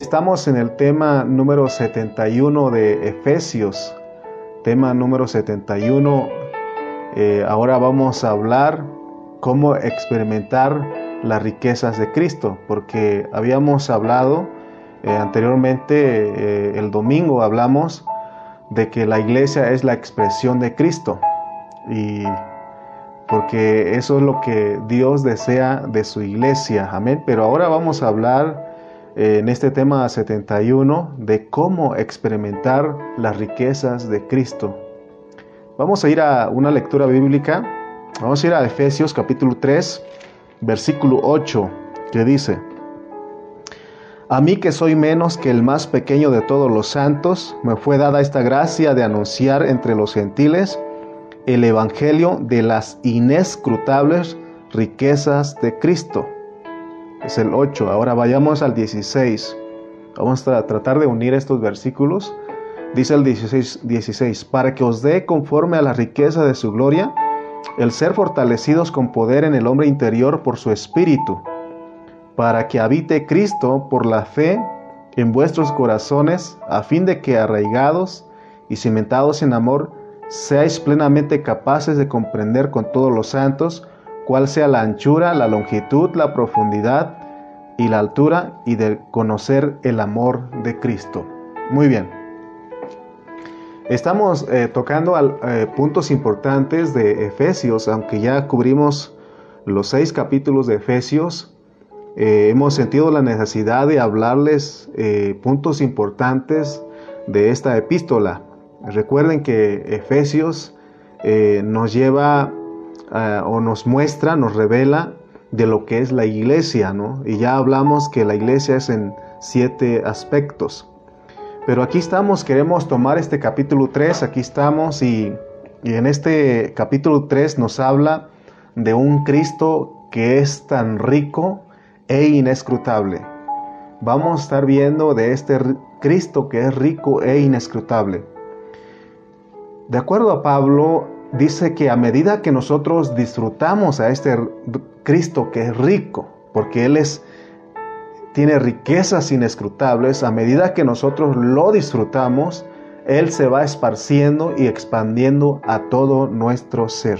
Estamos en el tema número 71 de Efesios. Tema número 71. Eh, ahora vamos a hablar cómo experimentar las riquezas de Cristo, porque habíamos hablado eh, anteriormente, eh, el domingo hablamos de que la iglesia es la expresión de Cristo, y porque eso es lo que Dios desea de su iglesia, amén. Pero ahora vamos a hablar en este tema 71 de cómo experimentar las riquezas de Cristo. Vamos a ir a una lectura bíblica. Vamos a ir a Efesios capítulo 3, versículo 8, que dice, A mí que soy menos que el más pequeño de todos los santos, me fue dada esta gracia de anunciar entre los gentiles el Evangelio de las inescrutables riquezas de Cristo es el 8. Ahora vayamos al 16. Vamos a tratar de unir estos versículos. Dice el 16, 16, para que os dé conforme a la riqueza de su gloria, el ser fortalecidos con poder en el hombre interior por su espíritu, para que habite Cristo por la fe en vuestros corazones, a fin de que arraigados y cimentados en amor, seáis plenamente capaces de comprender con todos los santos cuál sea la anchura, la longitud, la profundidad y la altura y de conocer el amor de Cristo. Muy bien. Estamos eh, tocando eh, puntos importantes de Efesios, aunque ya cubrimos los seis capítulos de Efesios. Eh, hemos sentido la necesidad de hablarles puntos importantes de esta epístola. Recuerden que Efesios nos lleva eh, o nos muestra, nos revela de lo que es la iglesia, ¿no? Y ya hablamos que la iglesia es en siete aspectos. Pero aquí estamos, queremos tomar este capítulo 3, aquí estamos y, y en este capítulo 3 nos habla de un Cristo que es tan rico e inescrutable. Vamos a estar viendo de este Cristo que es rico e inescrutable. De acuerdo a Pablo, dice que a medida que nosotros disfrutamos a este Cristo que es rico, porque Él es, tiene riquezas inescrutables, a medida que nosotros lo disfrutamos, Él se va esparciendo y expandiendo a todo nuestro ser.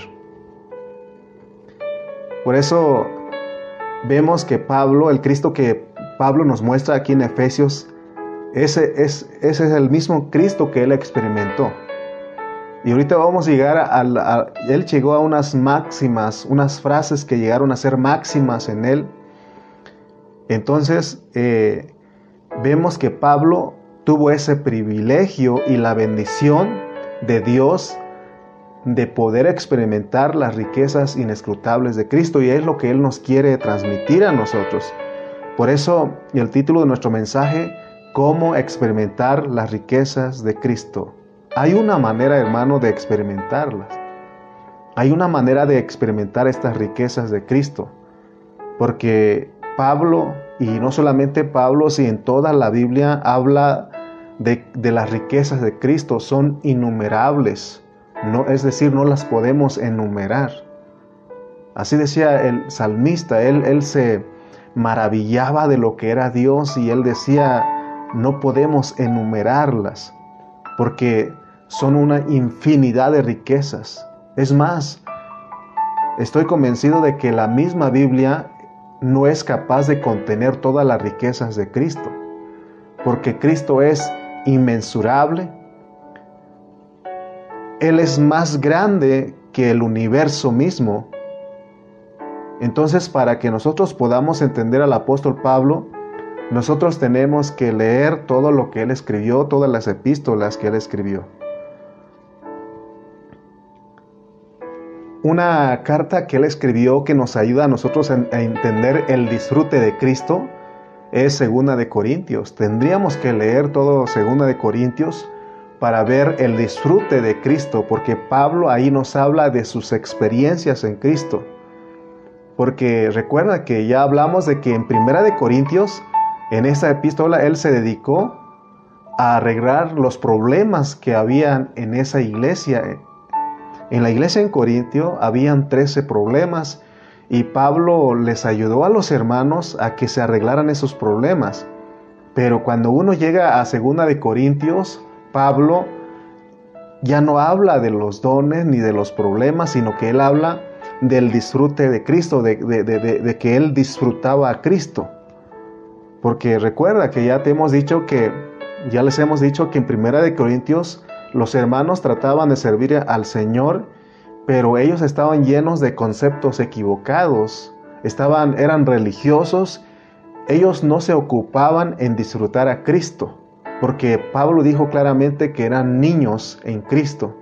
Por eso vemos que Pablo, el Cristo que Pablo nos muestra aquí en Efesios, ese es, ese es el mismo Cristo que Él experimentó. Y ahorita vamos a llegar a, Él llegó a unas máximas, unas frases que llegaron a ser máximas en Él. Entonces, eh, vemos que Pablo tuvo ese privilegio y la bendición de Dios de poder experimentar las riquezas inescrutables de Cristo y es lo que Él nos quiere transmitir a nosotros. Por eso el título de nuestro mensaje, cómo experimentar las riquezas de Cristo. Hay una manera, hermano, de experimentarlas. Hay una manera de experimentar estas riquezas de Cristo. Porque Pablo, y no solamente Pablo, sino en toda la Biblia habla de, las riquezas de Cristo, son innumerables. No, es decir, no las podemos enumerar. Así decía el salmista, él, él se maravillaba de lo que era Dios y él decía, no podemos enumerarlas, porque son una infinidad de riquezas. Es más, estoy convencido de que la misma Biblia no es capaz de contener todas las riquezas de Cristo, porque Cristo es inmensurable. Él es más grande que el universo mismo. Entonces, para que nosotros podamos entender al apóstol Pablo, nosotros tenemos que leer todo lo que él escribió, todas las epístolas que él escribió. Una carta que él escribió que nos ayuda a nosotros a, entender el disfrute de Cristo es Segunda de Corintios. Tendríamos que leer todo Segunda de Corintios para ver el disfrute de Cristo, porque Pablo ahí nos habla de sus experiencias en Cristo. Porque recuerda que ya hablamos de que en Primera de Corintios, en esa epístola, él se dedicó a arreglar los problemas que habían en esa iglesia en la iglesia en Corintio habían 13 problemas y Pablo les ayudó a los hermanos a que se arreglaran esos problemas. Pero cuando uno llega a Segunda de Corintios, Pablo ya no habla de los dones ni de los problemas, sino que él habla del disfrute de Cristo, de, de, que él disfrutaba a Cristo. Porque recuerda que ya te hemos dicho que, ya les hemos dicho que en Primera de Corintios los hermanos trataban de servir al Señor, pero ellos estaban llenos de conceptos equivocados, estaban, eran religiosos, ellos no se ocupaban en disfrutar a Cristo, porque Pablo dijo claramente que eran niños en Cristo.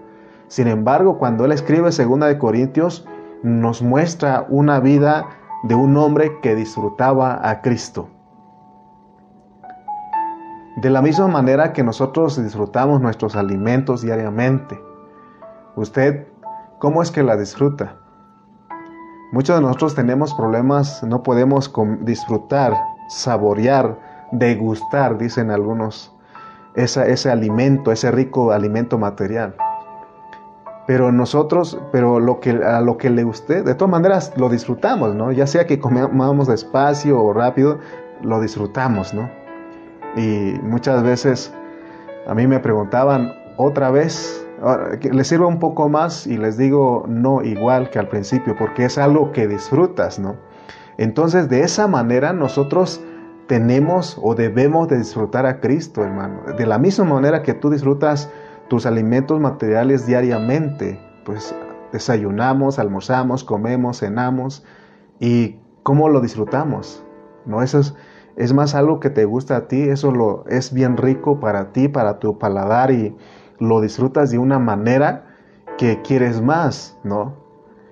Sin embargo, cuando él escribe Segunda de Corintios, nos muestra una vida de un hombre que disfrutaba a Cristo. De la misma manera que nosotros disfrutamos nuestros alimentos diariamente, ¿usted cómo es que la disfruta? Muchos de nosotros tenemos problemas, no podemos disfrutar, saborear, degustar, dicen algunos, ese alimento, ese rico alimento material. Pero nosotros, pero lo que, a lo que le guste, de todas maneras lo disfrutamos, ¿no? Ya sea que comamos despacio o rápido, lo disfrutamos, ¿no? Y muchas veces a mí me preguntaban otra vez, les sirva un poco más y les digo no igual que al principio, porque es algo que disfrutas, ¿no? Entonces de esa manera nosotros tenemos o debemos de disfrutar a Cristo, hermano. De la misma manera que tú disfrutas tus alimentos materiales diariamente, pues desayunamos, almorzamos, comemos, cenamos y cómo lo disfrutamos. ¿No? Eso es, es más algo que te gusta a ti, eso lo, es bien rico para ti, para tu paladar y lo disfrutas de una manera que quieres más, ¿no?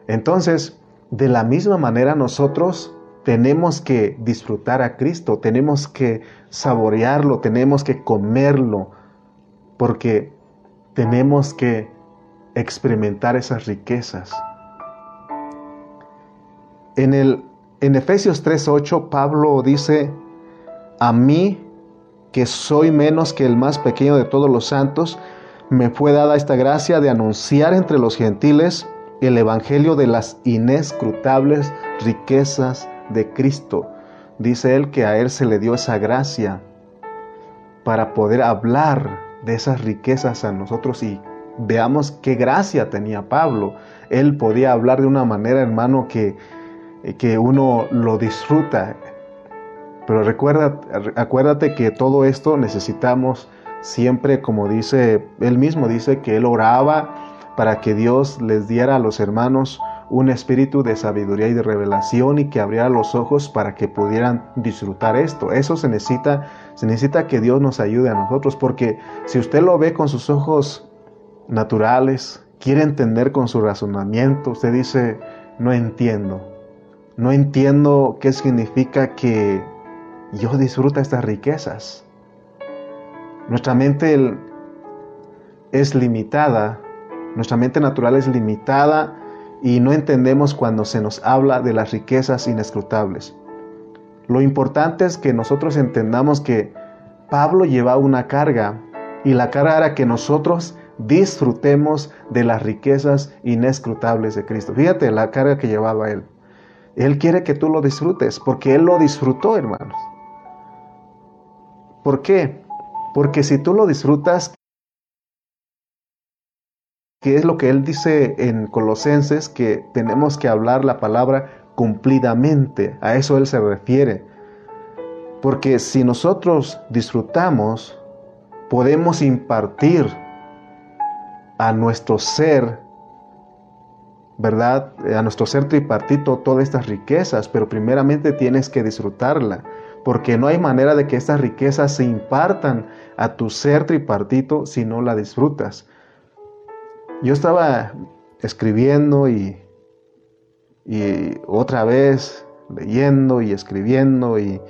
Entonces, de la misma manera nosotros tenemos que disfrutar a Cristo, tenemos que saborearlo, tenemos que comerlo, porque tenemos que experimentar esas riquezas. En, el, en Efesios 3:8 Pablo dice, a mí, que soy menos que el más pequeño de todos los santos, me fue dada esta gracia de anunciar entre los gentiles el Evangelio de las inescrutables riquezas de Cristo. Dice él que a él se le dio esa gracia para poder hablar de esas riquezas a nosotros y veamos qué gracia tenía Pablo. Él podía hablar de una manera, hermano, que, que uno lo disfruta. Pero recuerda, acuérdate que todo esto necesitamos siempre, como dice él mismo, dice que él oraba para que Dios les diera a los hermanos un espíritu de sabiduría y de revelación y que abriera los ojos para que pudieran disfrutar esto. Eso se necesita, se necesita que Dios nos ayude a nosotros, porque si usted lo ve con sus ojos naturales, quiere entender con su razonamiento, usted dice, no entiendo. No entiendo qué significa que yo disfruta estas riquezas. Nuestra mente es limitada, nuestra mente natural es limitada y no entendemos cuando se nos habla de las riquezas inescrutables. Lo importante es que nosotros entendamos que Pablo llevaba una carga y la carga era que nosotros disfrutemos de las riquezas inescrutables de Cristo. Fíjate la carga que llevaba él. Él quiere que tú lo disfrutes porque él lo disfrutó, hermanos. ¿Por qué? Porque si tú lo disfrutas, que es lo que él dice en Colosenses, que tenemos que hablar la palabra cumplidamente, a eso él se refiere. Porque si nosotros disfrutamos, podemos impartir a nuestro ser, ¿verdad? A nuestro ser tripartito todas estas riquezas, pero primeramente tienes que disfrutarla, porque no hay manera de que estas riquezas se impartan a tu ser tripartito si no la disfrutas yo estaba escribiendo y, y otra vez leyendo y escribiendo y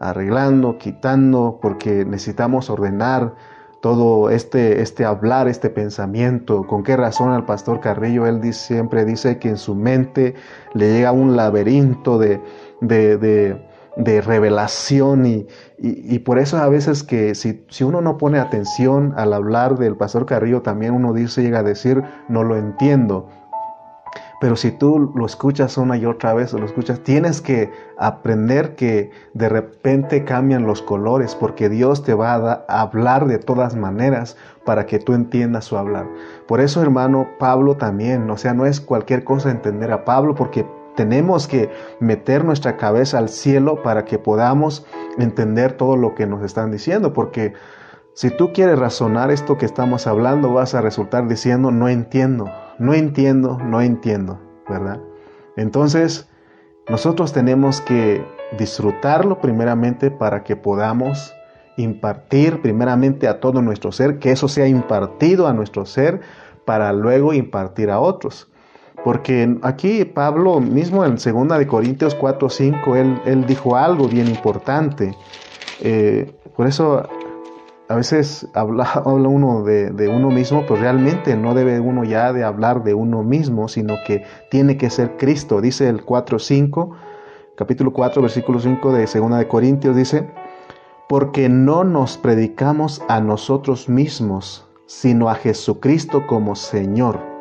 arreglando, quitando, porque necesitamos ordenar todo este, este hablar, este pensamiento. ¿Con qué razón al pastor Carrillo? Él dice, siempre dice que en su mente le llega un laberinto de, de de revelación y, y, por eso a veces que si, si, uno no pone atención al hablar del pastor Carrillo, también uno dice, llega a decir, no lo entiendo. Pero si tú lo escuchas una y otra vez, lo escuchas, tienes que aprender que de repente cambian los colores, porque Dios te va a, a hablar de todas maneras para que tú entiendas su hablar. Por eso, hermano, Pablo también, o sea, no es cualquier cosa entender a Pablo, porque tenemos que meter nuestra cabeza al cielo para que podamos entender todo lo que nos están diciendo, porque si tú quieres razonar esto que estamos hablando, vas a resultar diciendo, no entiendo, no entiendo, no entiendo, ¿verdad? Entonces, nosotros tenemos que disfrutarlo primeramente para que podamos impartir primeramente a todo nuestro ser, que eso sea impartido a nuestro ser para luego impartir a otros. Porque aquí Pablo mismo en 2 de Corintios 4, 5, él, él dijo algo bien importante. Eh, por eso a veces habla, habla uno de, de, uno mismo, pues realmente no debe uno ya de hablar de uno mismo, sino que tiene que ser Cristo. Dice el 4.5, capítulo 4, versículo 5 de 2 de Corintios, dice, porque no nos predicamos a nosotros mismos, sino a Jesucristo como Señor.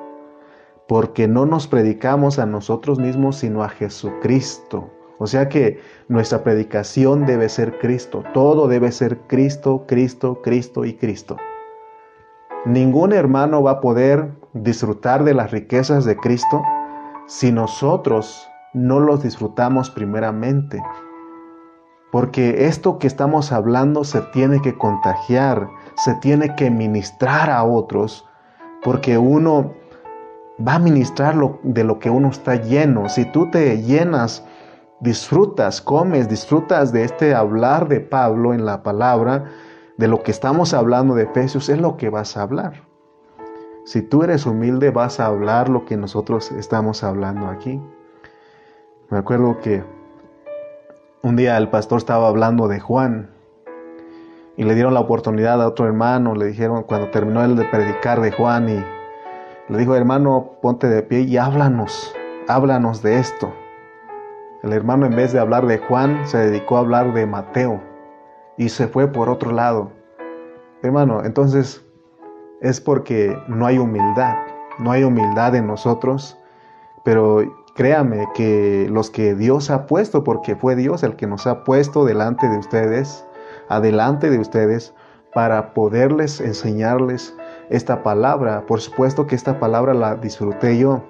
Porque no nos predicamos a nosotros mismos, sino a Jesucristo. O sea que nuestra predicación debe ser Cristo. Todo debe ser Cristo, Cristo, Cristo y Cristo. Ningún hermano va a poder disfrutar de las riquezas de Cristo si nosotros no los disfrutamos primeramente. Porque esto que estamos hablando se tiene que contagiar, se tiene que ministrar a otros, porque uno va a ministrar de lo que uno está lleno. Si tú te llenas, disfrutas, comes, disfrutas de este hablar de Pablo en la palabra, de lo que estamos hablando de Efesios, es lo que vas a hablar. Si tú eres humilde, vas a hablar lo que nosotros estamos hablando aquí. Me acuerdo que un día el pastor estaba hablando de Juan y le dieron la oportunidad a otro hermano, le dijeron cuando terminó el de predicar de Juan y le dijo, hermano, ponte de pie y háblanos, háblanos de esto. El hermano en vez de hablar de Juan se dedicó a hablar de Mateo y se fue por otro lado. Hermano, entonces es porque no hay humildad, no hay humildad en nosotros, pero Créame que los que Dios ha puesto, porque fue Dios el que nos ha puesto delante de ustedes, adelante de ustedes, para poderles enseñarles esta palabra. Por supuesto que esta palabra la disfruté yo.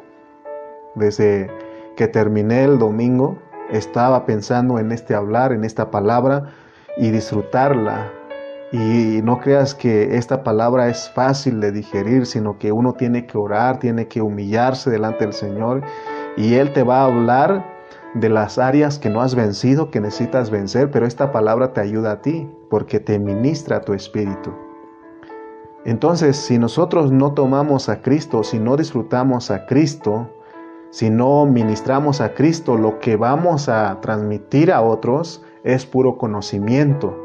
Desde que terminé el domingo, estaba pensando en este hablar, en esta palabra y disfrutarla. Y no creas que esta palabra es fácil de digerir, sino que uno tiene que orar, tiene que humillarse delante del Señor y Él te va a hablar de las áreas que no has vencido, que necesitas vencer, pero esta palabra te ayuda a ti porque te ministra tu espíritu. Entonces, si nosotros no tomamos a Cristo, si no disfrutamos a Cristo, si no ministramos a Cristo, lo que vamos a transmitir a otros es puro conocimiento.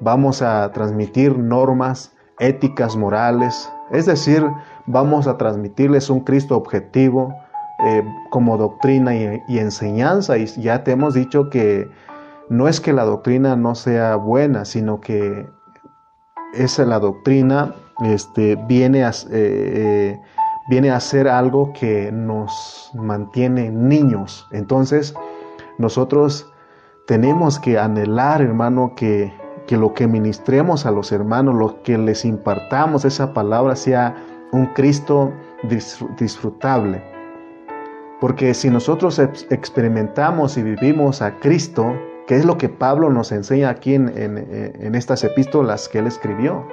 Vamos a transmitir normas éticas, morales, es decir, vamos a transmitirles un Cristo objetivo, eh, como doctrina y, enseñanza. Y ya te hemos dicho que no es que la doctrina no sea buena, sino que esa la doctrina este, viene, a, eh, eh, viene a ser algo que nos mantiene niños. Entonces, nosotros tenemos que anhelar, hermano, que, que lo que ministremos a los hermanos, lo que les impartamos esa palabra sea un Cristo disfrutable. Porque si nosotros experimentamos y vivimos a Cristo, que es lo que Pablo nos enseña aquí en, estas epístolas que él escribió,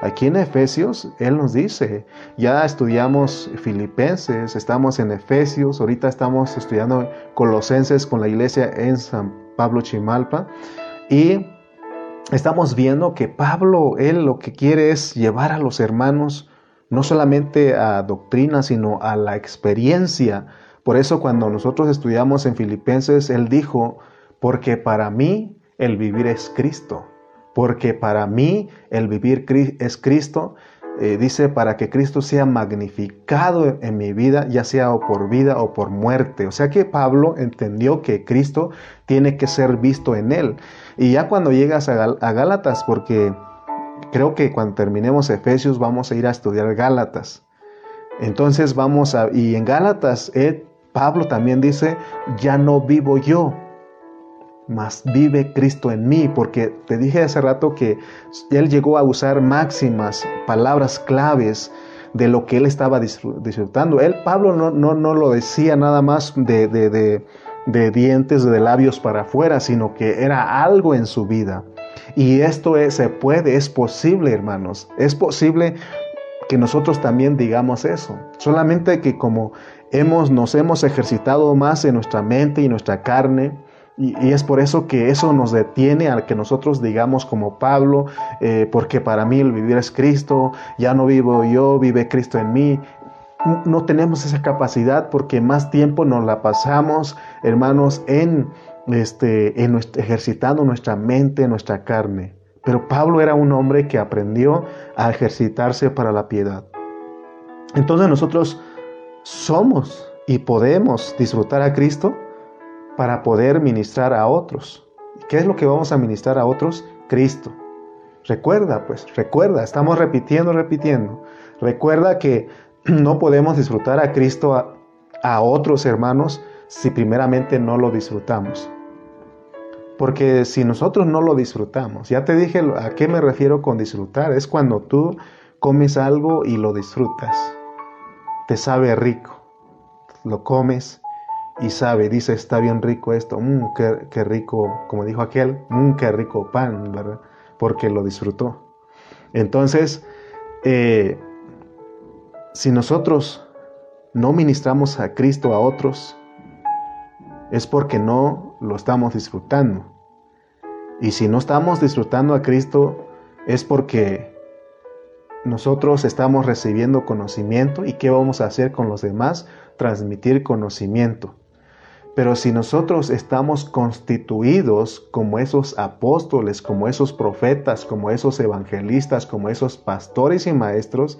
Aquí en Efesios, Él nos dice, ya estudiamos Filipenses, estamos en Efesios, ahorita estamos estudiando Colosenses con la iglesia en San Pablo Chimalpa y estamos viendo que Pablo, Él lo que quiere es llevar a los hermanos no solamente a doctrina, sino a la experiencia. Por eso cuando nosotros estudiamos en Filipenses, Él dijo, porque para mí el vivir es Cristo, porque para mí el vivir es Cristo, eh, dice, para que Cristo sea magnificado en mi vida, ya sea o por vida o por muerte. O sea que Pablo entendió que Cristo tiene que ser visto en él. Y ya cuando llegas a, a Gálatas, porque creo que cuando terminemos Efesios vamos a ir a estudiar Gálatas. Entonces vamos a, y en Gálatas, Pablo también dice, ya no vivo yo, mas vive Cristo en mí, porque te dije hace rato que él llegó a usar máximas, palabras claves de lo que él estaba disfrutando. Él, Pablo, no, no, no lo decía nada más de, de, de, dientes, de labios para afuera, sino que era algo en su vida. Y esto es, se puede, es posible, hermanos. Es posible que nosotros también digamos eso. Solamente que como hemos, nos hemos ejercitado más en nuestra mente y nuestra carne, y, es por eso que eso nos detiene a que nosotros digamos como Pablo, eh, porque para mí el vivir es Cristo, ya no vivo yo, vive Cristo en mí. No tenemos esa capacidad porque más tiempo nos la pasamos, hermanos, en, este, en ejercitando nuestra mente, nuestra carne. Pero Pablo era un hombre que aprendió a ejercitarse para la piedad. Entonces nosotros somos y podemos disfrutar a Cristo para poder ministrar a otros. ¿Qué es lo que vamos a ministrar a otros? Cristo. Recuerda, pues, recuerda, estamos repitiendo, repitiendo. Recuerda que no podemos disfrutar a Cristo a, otros hermanos si primeramente no lo disfrutamos. Porque si nosotros no lo disfrutamos, ya te dije a qué me refiero con disfrutar, es cuando tú comes algo y lo disfrutas. Te sabe rico, lo comes y sabe, dice, está bien rico esto, mmm, qué, rico, como dijo aquel, mmm, qué rico pan, ¿verdad? Porque lo disfrutó. Entonces, eh, si nosotros no ministramos a Cristo a otros, es porque no lo estamos disfrutando. Y si no estamos disfrutando a Cristo, es porque nosotros estamos recibiendo conocimiento y ¿qué vamos a hacer con los demás? Transmitir conocimiento. Pero si nosotros estamos constituidos como esos apóstoles, como esos profetas, como esos evangelistas, como esos pastores y maestros,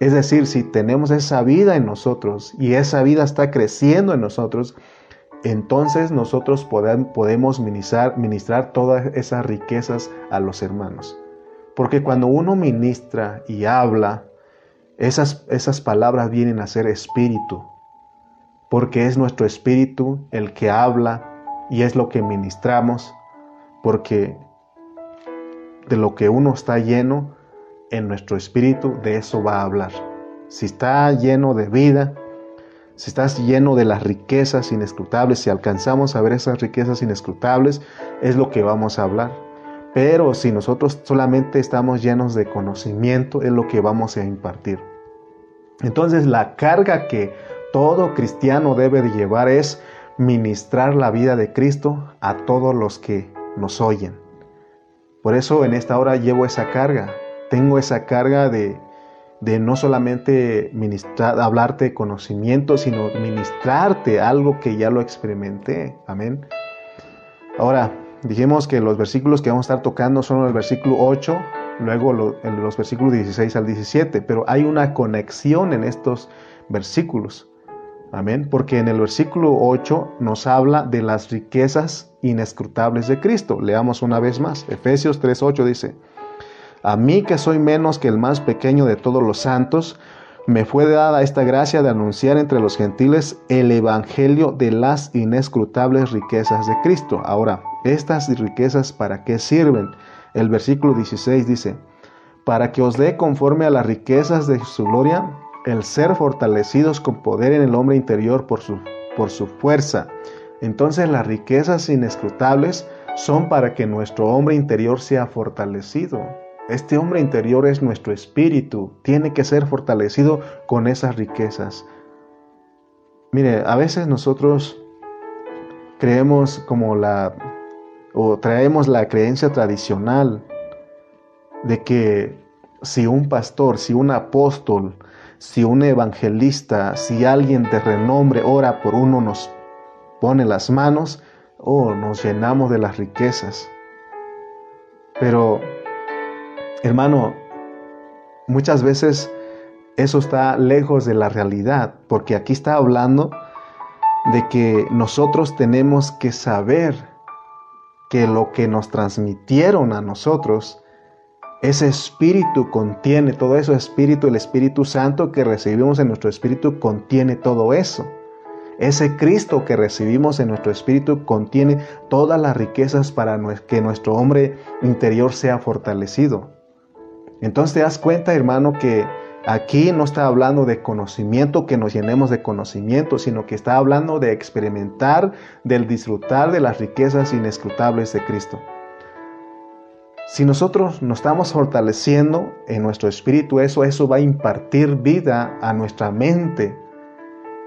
es decir, si tenemos esa vida en nosotros y esa vida está creciendo en nosotros, entonces nosotros podemos ministrar, ministrar todas esas riquezas a los hermanos. Porque cuando uno ministra y habla, esas, esas palabras vienen a ser espíritu, porque es nuestro espíritu el que habla y es lo que ministramos, porque de lo que uno está lleno en nuestro espíritu, de eso va a hablar. Si está lleno de vida, si estás lleno de las riquezas inescrutables, si alcanzamos a ver esas riquezas inescrutables, es lo que vamos a hablar. Pero si nosotros solamente estamos llenos de conocimiento, es lo que vamos a impartir. Entonces la carga que todo cristiano debe de llevar es ministrar la vida de Cristo a todos los que nos oyen. Por eso en esta hora llevo esa carga. Tengo esa carga de, de no solamente ministrar, hablarte conocimiento, sino ministrarte algo que ya lo experimenté. Amén. Ahora, dijimos que los versículos que vamos a estar tocando son el versículo 8, luego los versículos 16 al 17, pero hay una conexión en estos versículos. Amén. Porque en el versículo 8 nos habla de las riquezas inescrutables de Cristo. Leamos una vez más. Efesios 3.8 dice, A mí que soy menos que el más pequeño de todos los santos, me fue dada esta gracia de anunciar entre los gentiles el evangelio de las inescrutables riquezas de Cristo. Ahora, estas riquezas para qué sirven? El versículo 16 dice, para que os dé conforme a las riquezas de su gloria el ser fortalecidos con poder en el hombre interior por su, por su fuerza. Entonces las riquezas inescrutables son para que nuestro hombre interior sea fortalecido. Este hombre interior es nuestro espíritu, tiene que ser fortalecido con esas riquezas. Mire, a veces nosotros creemos como la, o traemos la creencia tradicional de que si un pastor, si un apóstol, si un evangelista, si alguien de renombre ora por uno, nos pone las manos, oh, nos llenamos de las riquezas. Pero, hermano, muchas veces eso está lejos de la realidad, porque aquí está hablando de que nosotros tenemos que saber que lo que nos transmitieron a nosotros ese espíritu contiene todo eso, espíritu, el Espíritu Santo que recibimos en nuestro espíritu contiene todo eso. Ese Cristo que recibimos en nuestro espíritu contiene todas las riquezas para que nuestro hombre interior sea fortalecido. Entonces te das cuenta, hermano, que aquí no está hablando de conocimiento, que nos llenemos de conocimiento, sino que está hablando de experimentar, del disfrutar de las riquezas inescrutables de Cristo. Si nosotros nos estamos fortaleciendo en nuestro espíritu, eso, eso va a impartir vida a nuestra mente.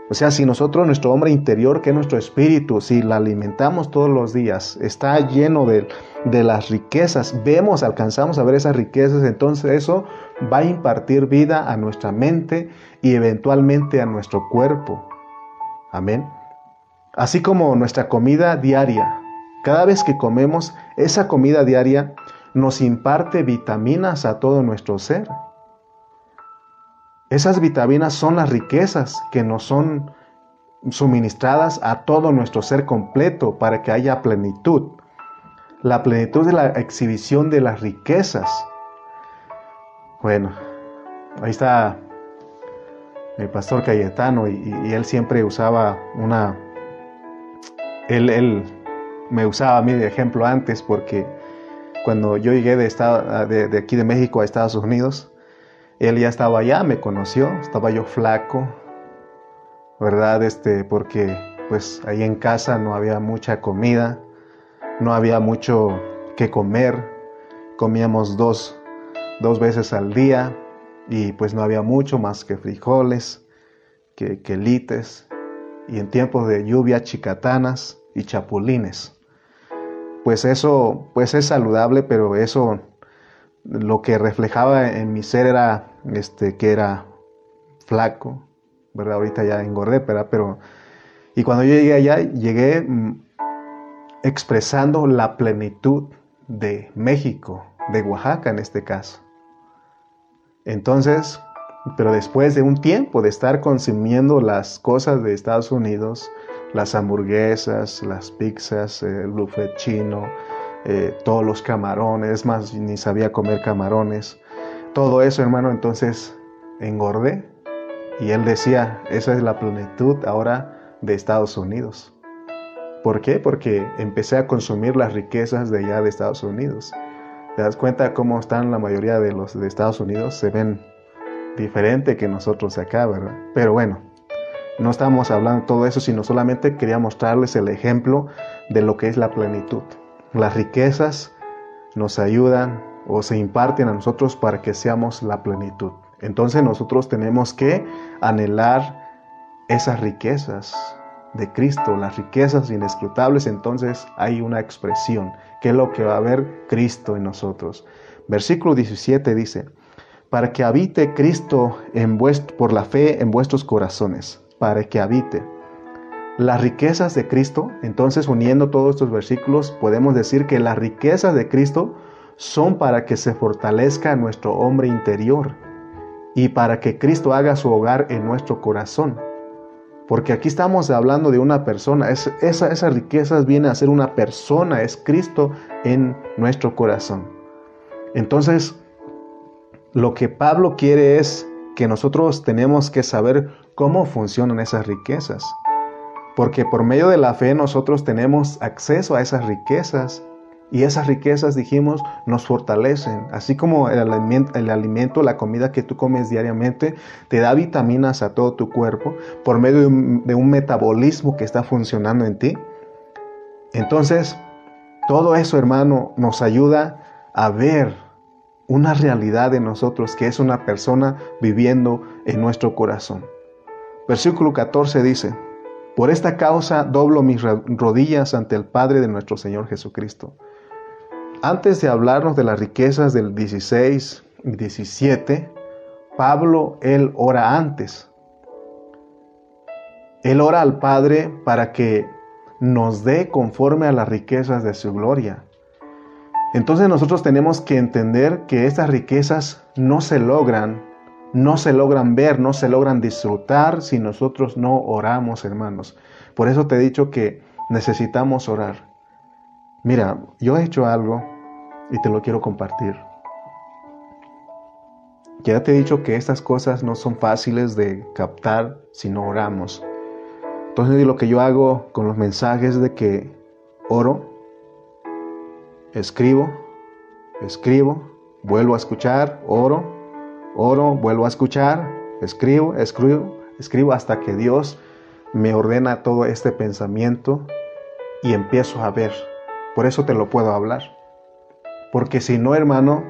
O sea, si nosotros, nuestro hombre interior, que es nuestro espíritu, si la alimentamos todos los días, está lleno de, de las riquezas, vemos, alcanzamos a ver esas riquezas, entonces eso va a impartir vida a nuestra mente y eventualmente a nuestro cuerpo. Amén. Así como nuestra comida diaria. Cada vez que comemos esa comida diaria, nos imparte vitaminas a todo nuestro ser. Esas vitaminas son las riquezas que nos son suministradas a todo nuestro ser completo para que haya plenitud. La plenitud de la exhibición de las riquezas. Bueno, ahí está el pastor Cayetano y, él siempre usaba una... Él, él me usaba a mí de ejemplo antes porque cuando yo llegué de, aquí de México a Estados Unidos, él ya estaba allá, me conoció, estaba yo flaco, ¿verdad? Este, porque pues ahí en casa no había mucha comida, no había mucho que comer, comíamos dos, dos veces al día y pues no había mucho más que frijoles, que quelites y en tiempos de lluvia chicatanas y chapulines pues eso pues es saludable, pero eso lo que reflejaba en mi ser era este que era flaco, ¿verdad? Ahorita ya engordé, ¿verdad? Pero y cuando yo llegué allá llegué mm, expresando la plenitud de México, de Oaxaca en este caso. Entonces, pero después de un tiempo de estar consumiendo las cosas de Estados Unidos, las hamburguesas, las pizzas, el buffet chino, eh, todos los camarones, es más, ni sabía comer camarones. Todo eso, hermano, entonces engordé. Y él decía, esa es la plenitud ahora de Estados Unidos. ¿Por qué? Porque empecé a consumir las riquezas de allá de Estados Unidos. ¿Te das cuenta cómo están la mayoría de los de Estados Unidos? Se ven diferente que nosotros acá, ¿verdad? Pero bueno, no estamos hablando de todo eso, sino solamente quería mostrarles el ejemplo de lo que es la plenitud. Las riquezas nos ayudan o se imparten a nosotros para que seamos la plenitud. Entonces nosotros tenemos que anhelar esas riquezas de Cristo, las riquezas inescrutables, entonces hay una expresión, que es lo que va a ver Cristo en nosotros. Versículo 17 dice, para que habite Cristo en por la fe en vuestros corazones para que habite. Las riquezas de Cristo, entonces uniendo todos estos versículos, podemos decir que las riquezas de Cristo son para que se fortalezca nuestro hombre interior y para que Cristo haga su hogar en nuestro corazón. Porque aquí estamos hablando de una persona, es, esa, esas riquezas vienen a ser una persona, es Cristo en nuestro corazón. Entonces, lo que Pablo quiere es que nosotros tenemos que saber cómo funcionan esas riquezas. Porque por medio de la fe nosotros tenemos acceso a esas riquezas y esas riquezas, dijimos, nos fortalecen. Así como el alimento, la comida que tú comes diariamente, te da vitaminas a todo tu cuerpo por medio de un, de un metabolismo que está funcionando en ti. Entonces, todo eso, hermano, nos ayuda a ver una realidad de nosotros que es una persona viviendo en nuestro corazón. Versículo 14 dice, por esta causa doblo mis rodillas ante el Padre de nuestro Señor Jesucristo. Antes de hablarnos de las riquezas del 16 y 17, Pablo, él ora antes. Él ora al Padre para que nos dé conforme a las riquezas de su gloria entonces nosotros tenemos que entender que estas riquezas no se logran, no se logran ver, no se logran disfrutar si nosotros no oramos, hermanos. Por eso te he dicho que necesitamos orar. Mira, yo he hecho algo y te lo quiero compartir. Ya te he dicho que estas cosas no son fáciles de captar si no oramos. Entonces lo que yo hago con los mensajes de que oro, escribo, escribo, vuelvo a escuchar, oro, oro, vuelvo a escuchar, escribo, escribo, escribo hasta que Dios me ordena todo este pensamiento y empiezo a ver. Por eso te lo puedo hablar. Porque si no, hermano,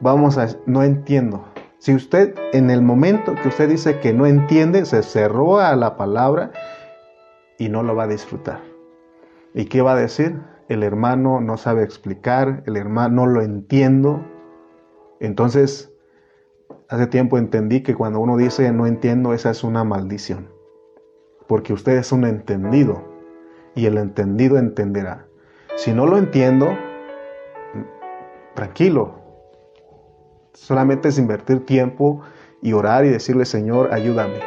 vamos a no entiendo. Si usted en el momento que usted dice que no entiende, se cerró a la palabra y no lo va a disfrutar. ¿Y qué va a decir? El hermano no sabe explicar, el hermano no lo entiendo. Entonces, hace tiempo entendí que cuando uno dice no entiendo, esa es una maldición. Porque usted es un entendido y el entendido entenderá. Si no lo entiendo, tranquilo. Solamente es invertir tiempo y orar y decirle, Señor, ayúdame.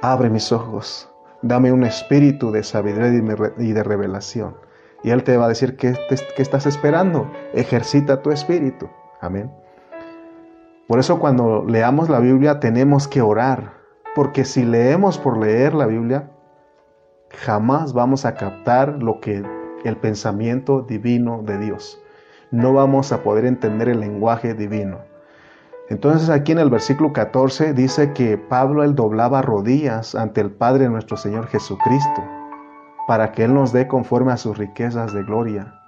Abre mis ojos. Dame un espíritu de sabiduría y de revelación. Y Él te va a decir, ¿qué, qué estás esperando? Ejercita tu espíritu. Amén. Por eso cuando leamos la Biblia tenemos que orar. Porque si leemos por leer la Biblia, jamás vamos a captar lo que el pensamiento divino de Dios. No vamos a poder entender el lenguaje divino. Entonces aquí en el versículo 14 dice que Pablo él doblaba rodillas ante el Padre nuestro Señor Jesucristo para que Él nos dé conforme a sus riquezas de gloria.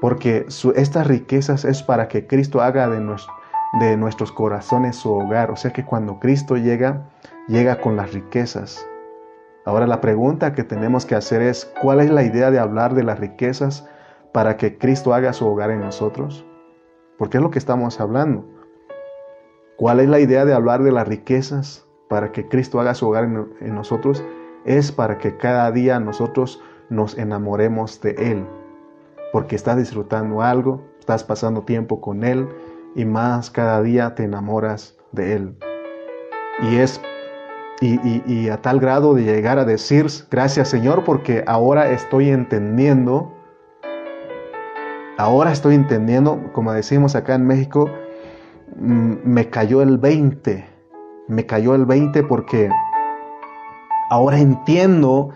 Porque estas riquezas es para que Cristo haga de, de nuestros corazones su hogar. O sea que cuando Cristo llega, llega con las riquezas. Ahora la pregunta que tenemos que hacer es, ¿cuál es la idea de hablar de las riquezas para que Cristo haga su hogar en nosotros? Porque es lo que estamos hablando. ¿Cuál es la idea de hablar de las riquezas para que Cristo haga su hogar en, nosotros? Es para que cada día nosotros nos enamoremos de Él. Porque estás disfrutando algo, estás pasando tiempo con Él y más cada día te enamoras de Él. Y es y, a tal grado de llegar a decir, gracias Señor, porque ahora estoy entendiendo, ahora estoy entendiendo, como decimos acá en México, mm, me cayó el 20, me cayó el 20 porque ahora entiendo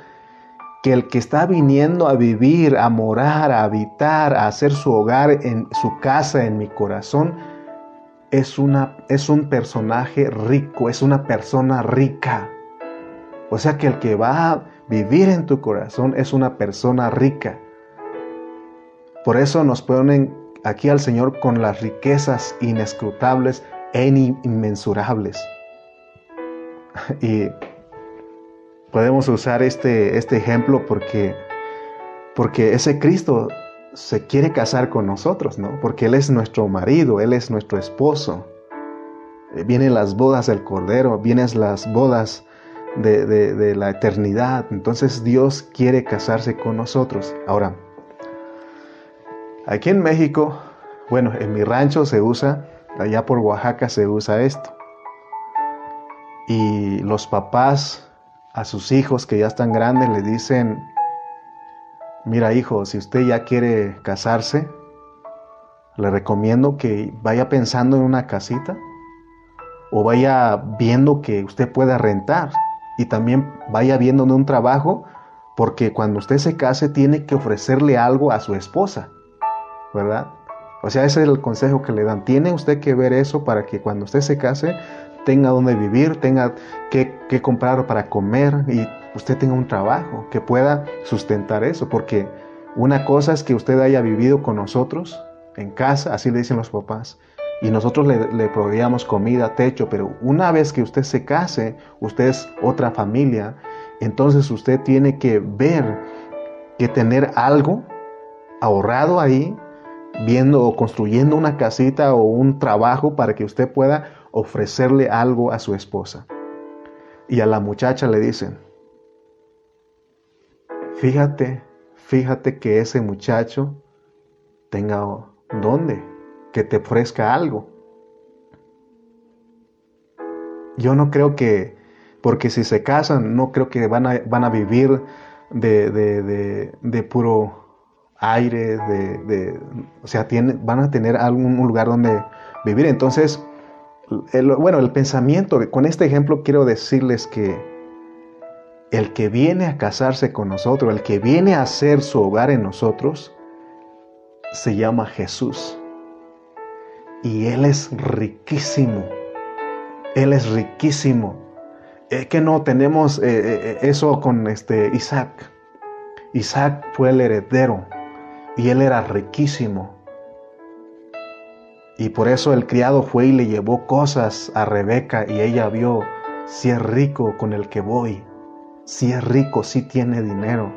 que el que está viniendo a vivir, a morar, a habitar, a hacer su hogar en su casa, en mi corazón, es, una, es un personaje rico, es una persona rica. O sea que el que va a vivir en tu corazón es una persona rica. Por eso nos ponen aquí al Señor con las riquezas inescrutables e inmensurables. Y podemos usar este, este ejemplo porque, porque ese Cristo se quiere casar con nosotros, ¿no? Porque Él es nuestro marido, Él es nuestro esposo. Eh, vienen las bodas del Cordero, vienen las bodas de, de, la eternidad. Entonces Dios quiere casarse con nosotros. Ahora, aquí en México, bueno, en mi rancho se usa, allá por Oaxaca se usa esto. Y los papás a sus hijos que ya están grandes le dicen, Mira, hijo, si usted ya quiere casarse, le recomiendo que vaya pensando en una casita o vaya viendo que usted pueda rentar y también vaya viendo un trabajo porque cuando usted se case tiene que ofrecerle algo a su esposa, ¿verdad? O sea, ese es el consejo que le dan. Tiene usted que ver eso para que cuando usted se case tenga donde vivir, tenga que, comprar para comer y usted tenga un trabajo que pueda sustentar eso, porque una cosa es que usted haya vivido con nosotros en casa, así le dicen los papás, y nosotros le, le proveíamos comida, techo, pero una vez que usted se case, usted es otra familia, entonces usted tiene que ver que tener algo ahorrado ahí, viendo o construyendo una casita o un trabajo para que usted pueda ofrecerle algo a su esposa. Y a la muchacha le dicen, Fíjate, fíjate que ese muchacho tenga dónde, que te ofrezca algo. Yo no creo que, porque si se casan, no creo que van a, van a vivir de, de, de, puro aire, de, o sea, van a tener algún lugar donde vivir. Entonces, bueno, el pensamiento, con este ejemplo quiero decirles que el que viene a casarse con nosotros, el que viene a hacer su hogar en nosotros, se llama Jesús. Y Él es riquísimo. Él es riquísimo. Es que no tenemos eh, eh, eso con este Isaac. Isaac fue el heredero y él era riquísimo. Y por eso el criado fue y le llevó cosas a Rebeca y ella vio si es rico con el que voy, si es rico, si tiene dinero.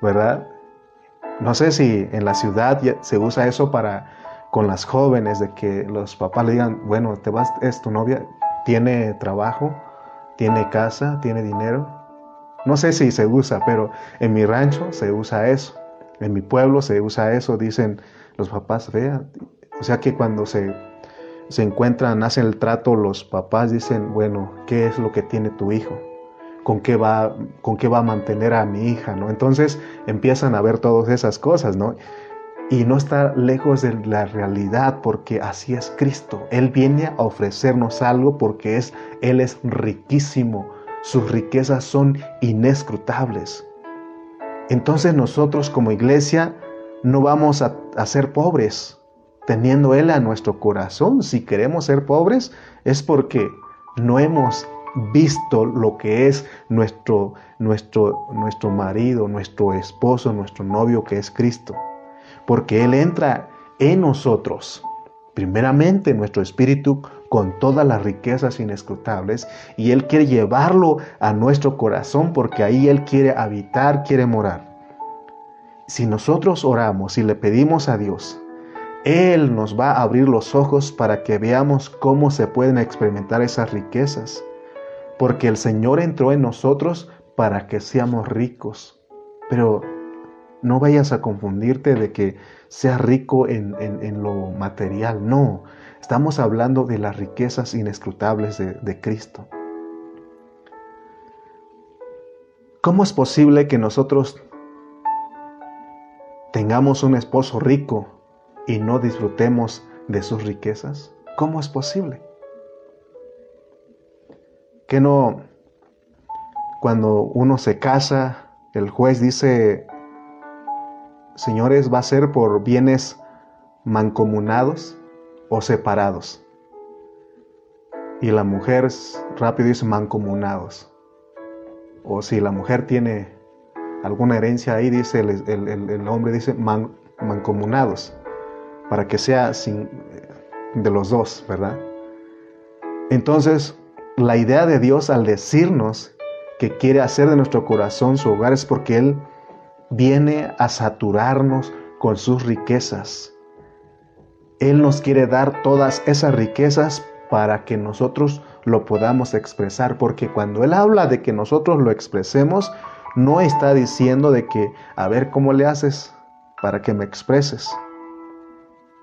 ¿Verdad? No sé si en la ciudad se usa eso para con las jóvenes, de que los papás le digan, bueno, es tu novia, tiene trabajo, tiene casa, tiene dinero. No sé si se usa, pero en mi rancho se usa eso. En mi pueblo se usa eso, dicen los papás, vean. O sea que cuando se, se encuentran, hacen el trato, los papás dicen, bueno, ¿qué es lo que tiene tu hijo? ¿Con qué va, con qué va a mantener a mi hija? ¿no? Entonces empiezan a ver todas esas cosas, ¿no? Y no está lejos de la realidad porque así es Cristo. Él viene a ofrecernos algo porque es, Él es riquísimo. Sus riquezas son inescrutables. Entonces nosotros como iglesia no vamos a, a ser pobres teniendo Él a nuestro corazón. Si queremos ser pobres es porque no hemos visto lo que es nuestro, nuestro, nuestro marido, nuestro esposo, nuestro novio que es Cristo porque Él entra en nosotros, primeramente nuestro espíritu con todas las riquezas inescrutables y Él quiere llevarlo a nuestro corazón porque ahí Él quiere habitar, quiere morar. Si nosotros oramos y le pedimos a Dios, Él nos va a abrir los ojos para que veamos cómo se pueden experimentar esas riquezas, porque el Señor entró en nosotros para que seamos ricos. Pero no vayas a confundirte de que sea rico en, lo material. No, estamos hablando de las riquezas inescrutables de, de Cristo. ¿Cómo es posible que nosotros tengamos un esposo rico y no disfrutemos de sus riquezas? ¿Cómo es posible? Que no, cuando uno se casa, el juez dice, señores, va a ser por bienes mancomunados o separados. Y la mujer rápido dice mancomunados. O si la mujer tiene alguna herencia ahí, dice el, hombre dice mancomunados, para que sea sin, de los dos, ¿verdad? Entonces, la idea de Dios al decirnos que quiere hacer de nuestro corazón su hogar es porque Él viene a saturarnos con sus riquezas. Él nos quiere dar todas esas riquezas para que nosotros lo podamos expresar, porque cuando Él habla de que nosotros lo expresemos, no está diciendo de que, a ver cómo le haces para que me expreses.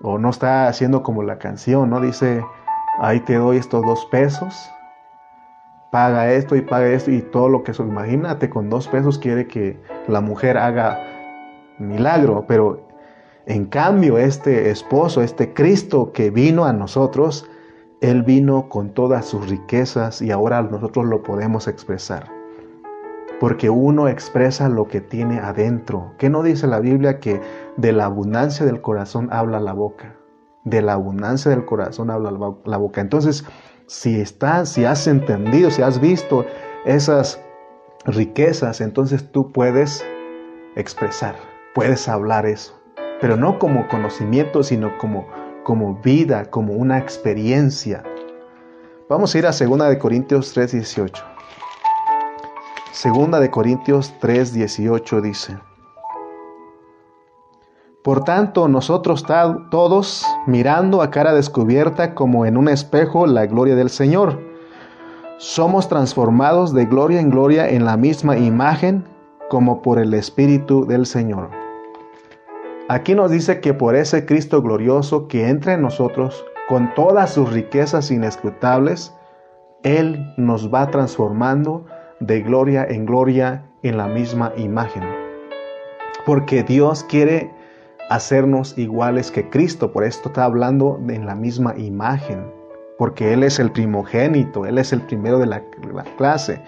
O no está haciendo como la canción, ¿no? Dice, ahí te doy estos dos pesos paga esto y paga esto y todo lo que eso. Imagínate, con dos pesos quiere que la mujer haga milagro, pero en cambio este esposo, este Cristo que vino a nosotros, Él vino con todas sus riquezas y ahora nosotros lo podemos expresar. Porque uno expresa lo que tiene adentro. ¿Qué no dice la Biblia que de la abundancia del corazón habla la boca? De la abundancia del corazón habla la boca. Entonces, si estás, si has entendido, si has visto esas riquezas, entonces tú puedes expresar, puedes hablar eso, pero no como conocimiento, sino como, como vida, como una experiencia. Vamos a ir a 2 de Corintios 3:18. Segunda de Corintios 3:18 dice: por tanto, nosotros todos, mirando a cara descubierta como en un espejo la gloria del Señor, somos transformados de gloria en gloria en la misma imagen como por el Espíritu del Señor. Aquí nos dice que por ese Cristo glorioso que entra en nosotros con todas sus riquezas inescrutables, Él nos va transformando de gloria en gloria en la misma imagen. Porque Dios quiere hacernos iguales que Cristo. Por esto está hablando en la misma imagen, porque Él es el primogénito, Él es el primero de la, clase.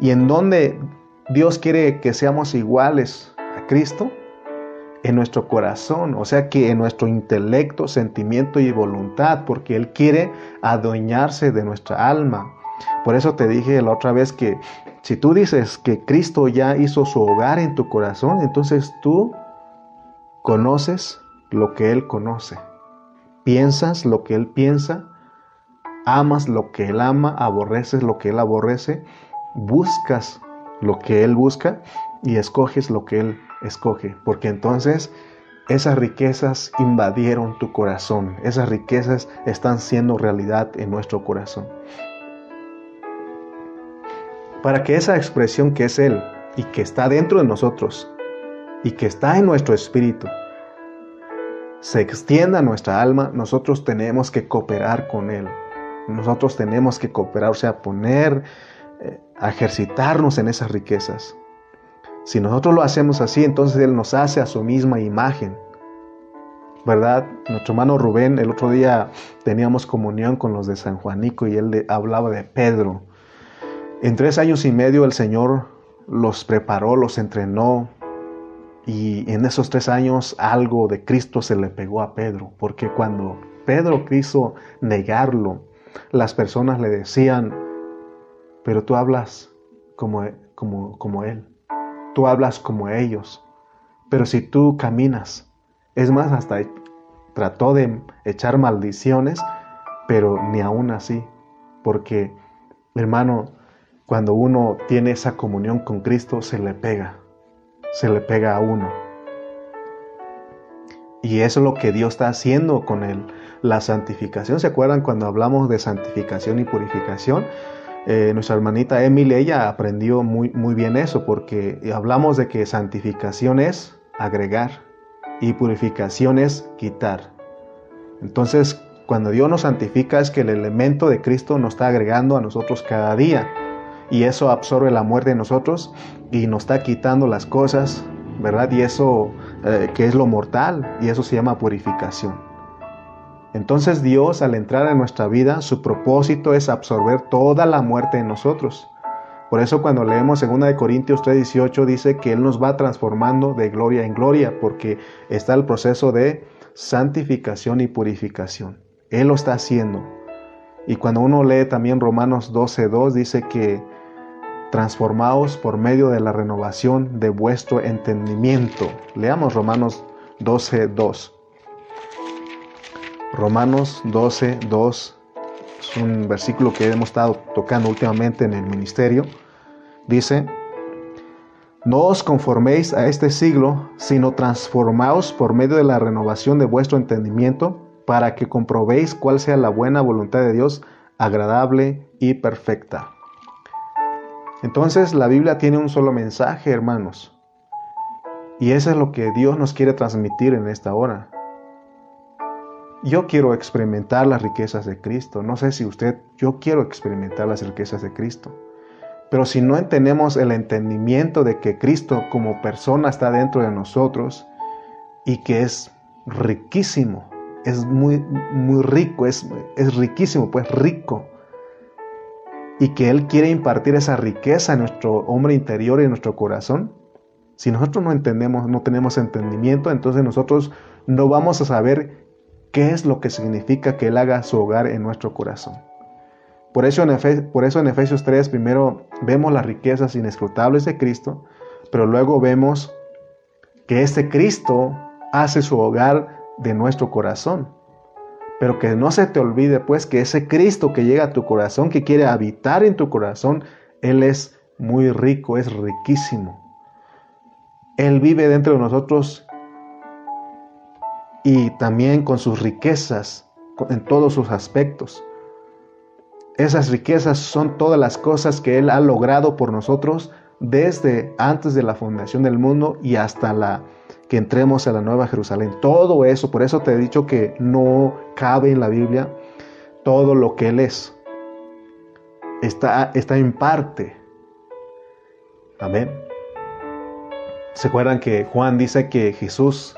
¿Y en dónde Dios quiere que seamos iguales a Cristo? En nuestro corazón, o sea que en nuestro intelecto, sentimiento y voluntad, porque Él quiere adueñarse de nuestra alma. Por eso te dije la otra vez que si tú dices que Cristo ya hizo su hogar en tu corazón, entonces tú conoces lo que Él conoce, piensas lo que Él piensa, amas lo que Él ama, aborreces lo que Él aborrece, buscas lo que Él busca y escoges lo que Él escoge, porque entonces esas riquezas invadieron tu corazón, esas riquezas están siendo realidad en nuestro corazón. Para que esa expresión que es Él y que está dentro de nosotros y que está en nuestro espíritu se extienda a nuestra alma, nosotros tenemos que cooperar con Él. Nosotros tenemos que cooperar, o sea, poner, eh, ejercitarnos en esas riquezas. Si nosotros lo hacemos así, entonces Él nos hace a su misma imagen. ¿Verdad? Nuestro hermano Rubén, el otro día teníamos comunión con los de San Juanico y él hablaba de Pedro. En tres años y medio el Señor los preparó, los entrenó, y en esos tres años algo de Cristo se le pegó a Pedro, porque cuando Pedro quiso negarlo, las personas le decían, pero tú hablas como, como, como Él, tú hablas como ellos, pero si tú caminas, es más, hasta trató de echar maldiciones, pero ni aún así, porque hermano, cuando uno tiene esa comunión con Cristo, se le pega se le pega a uno. Y eso es lo que Dios está haciendo con él. La santificación, ¿se acuerdan cuando hablamos de santificación y purificación? Eh, nuestra hermanita Emily, ella aprendió muy, muy bien eso, porque hablamos de que santificación es agregar y purificación es quitar. Entonces, cuando Dios nos santifica es que el elemento de Cristo nos está agregando a nosotros cada día y eso absorbe la muerte de nosotros y nos está quitando las cosas, ¿verdad? Y eso eh, que es lo mortal y eso se llama purificación. Entonces Dios al entrar en nuestra vida, su propósito es absorber toda la muerte en nosotros. Por eso cuando leemos 2 Corintios 3:18 dice que Él nos va transformando de gloria en gloria, porque está el proceso de santificación y purificación. Él lo está haciendo. Y cuando uno lee también Romanos 12:2 dice que transformados por medio de la renovación de vuestro entendimiento. Leamos Romanos 12, 2. Romanos 12, 2 es un versículo que hemos estado tocando últimamente en el ministerio. Dice, no os conforméis a este siglo, sino transformaos por medio de la renovación de vuestro entendimiento, para que comprobéis cuál sea la buena voluntad de Dios, agradable y perfecta. Entonces la Biblia tiene un solo mensaje, hermanos. Y eso es lo que Dios nos quiere transmitir en esta hora. Yo quiero experimentar las riquezas de Cristo. No sé si usted, yo quiero experimentar las riquezas de Cristo. Pero si no tenemos el entendimiento de que Cristo como persona está dentro de nosotros y que es riquísimo, es muy, muy rico, es, es riquísimo, pues rico y que Él quiere impartir esa riqueza en nuestro hombre interior y en nuestro corazón, si nosotros no entendemos, no tenemos entendimiento, entonces nosotros no vamos a saber qué es lo que significa que Él haga su hogar en nuestro corazón. Por eso en, por eso en Efesios 3 primero vemos las riquezas inescrutables de Cristo, pero luego vemos que este Cristo hace su hogar de nuestro corazón. Pero que no se te olvide pues que ese Cristo que llega a tu corazón, que quiere habitar en tu corazón, Él es muy rico, es riquísimo. Él vive dentro de nosotros y también con sus riquezas en todos sus aspectos. Esas riquezas son todas las cosas que Él ha logrado por nosotros desde antes de la fundación del mundo y hasta la que entremos a la Nueva Jerusalén. Todo eso, por eso te he dicho que no cabe en la Biblia todo lo que Él es. Está, está en parte. Amén. ¿Se acuerdan que Juan dice que Jesús,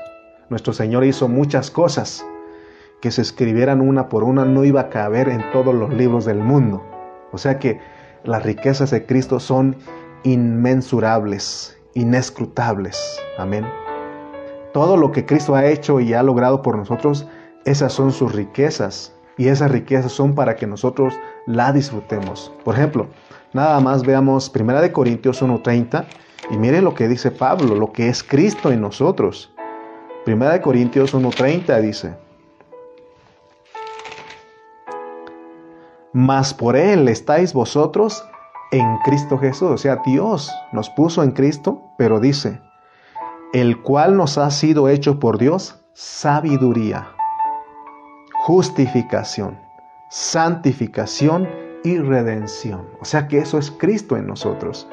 nuestro Señor, hizo muchas cosas que se escribieran una por una no iba a caber en todos los libros del mundo? O sea que las riquezas de Cristo son inmensurables, inescrutables. Amén. Todo lo que Cristo ha hecho y ha logrado por nosotros, esas son sus riquezas. Y esas riquezas son para que nosotros la disfrutemos. Por ejemplo, nada más veamos 1 Corintios 1.30 y mire lo que dice Pablo, lo que es Cristo en nosotros. 1 Corintios 1.30 dice, Mas por Él estáis vosotros en Cristo Jesús. O sea, Dios nos puso en Cristo, pero dice, el cual nos ha sido hecho por Dios sabiduría, justificación, santificación y redención. O sea que eso es Cristo en nosotros.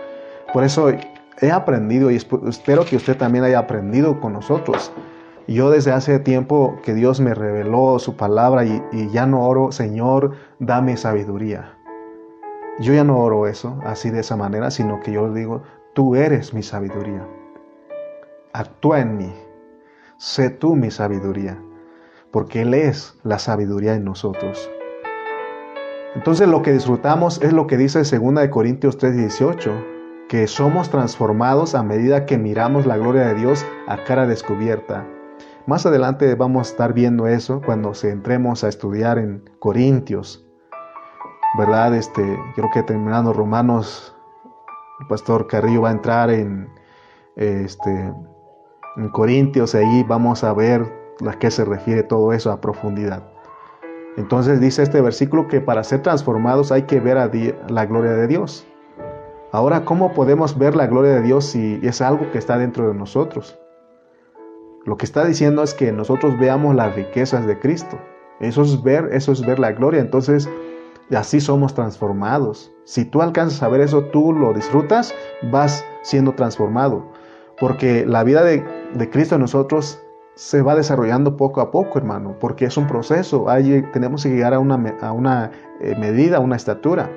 Por eso he aprendido y espero que usted también haya aprendido con nosotros. Yo desde hace tiempo que Dios me reveló su palabra y, ya no oro, Señor, dame sabiduría. Yo ya no oro eso así de esa manera, sino que yo digo, tú eres mi sabiduría. Actúa en mí. Sé tú mi sabiduría, porque Él es la sabiduría en nosotros. Entonces lo que disfrutamos es lo que dice 2 Corintios 3:18 que somos transformados a medida que miramos la gloria de Dios a cara descubierta. Más adelante vamos a estar viendo eso cuando se entremos a estudiar en Corintios. ¿Verdad? Este, creo que terminando Romanos, el pastor Carrillo va a entrar en, este, en Corintios ahí vamos a ver a qué se refiere todo eso a profundidad. Entonces dice este versículo que para ser transformados hay que ver la gloria de Dios. Ahora, ¿cómo podemos ver la gloria de Dios si es algo que está dentro de nosotros? Lo que está diciendo es que nosotros veamos las riquezas de Cristo. Eso es ver, eso es ver la gloria. Entonces, así somos transformados. Si tú alcanzas a ver eso, tú lo disfrutas, vas siendo transformado. Porque la vida de, Cristo en nosotros se va desarrollando poco a poco, hermano, porque es un proceso. tenemos que llegar a una, eh, medida, a una estatura.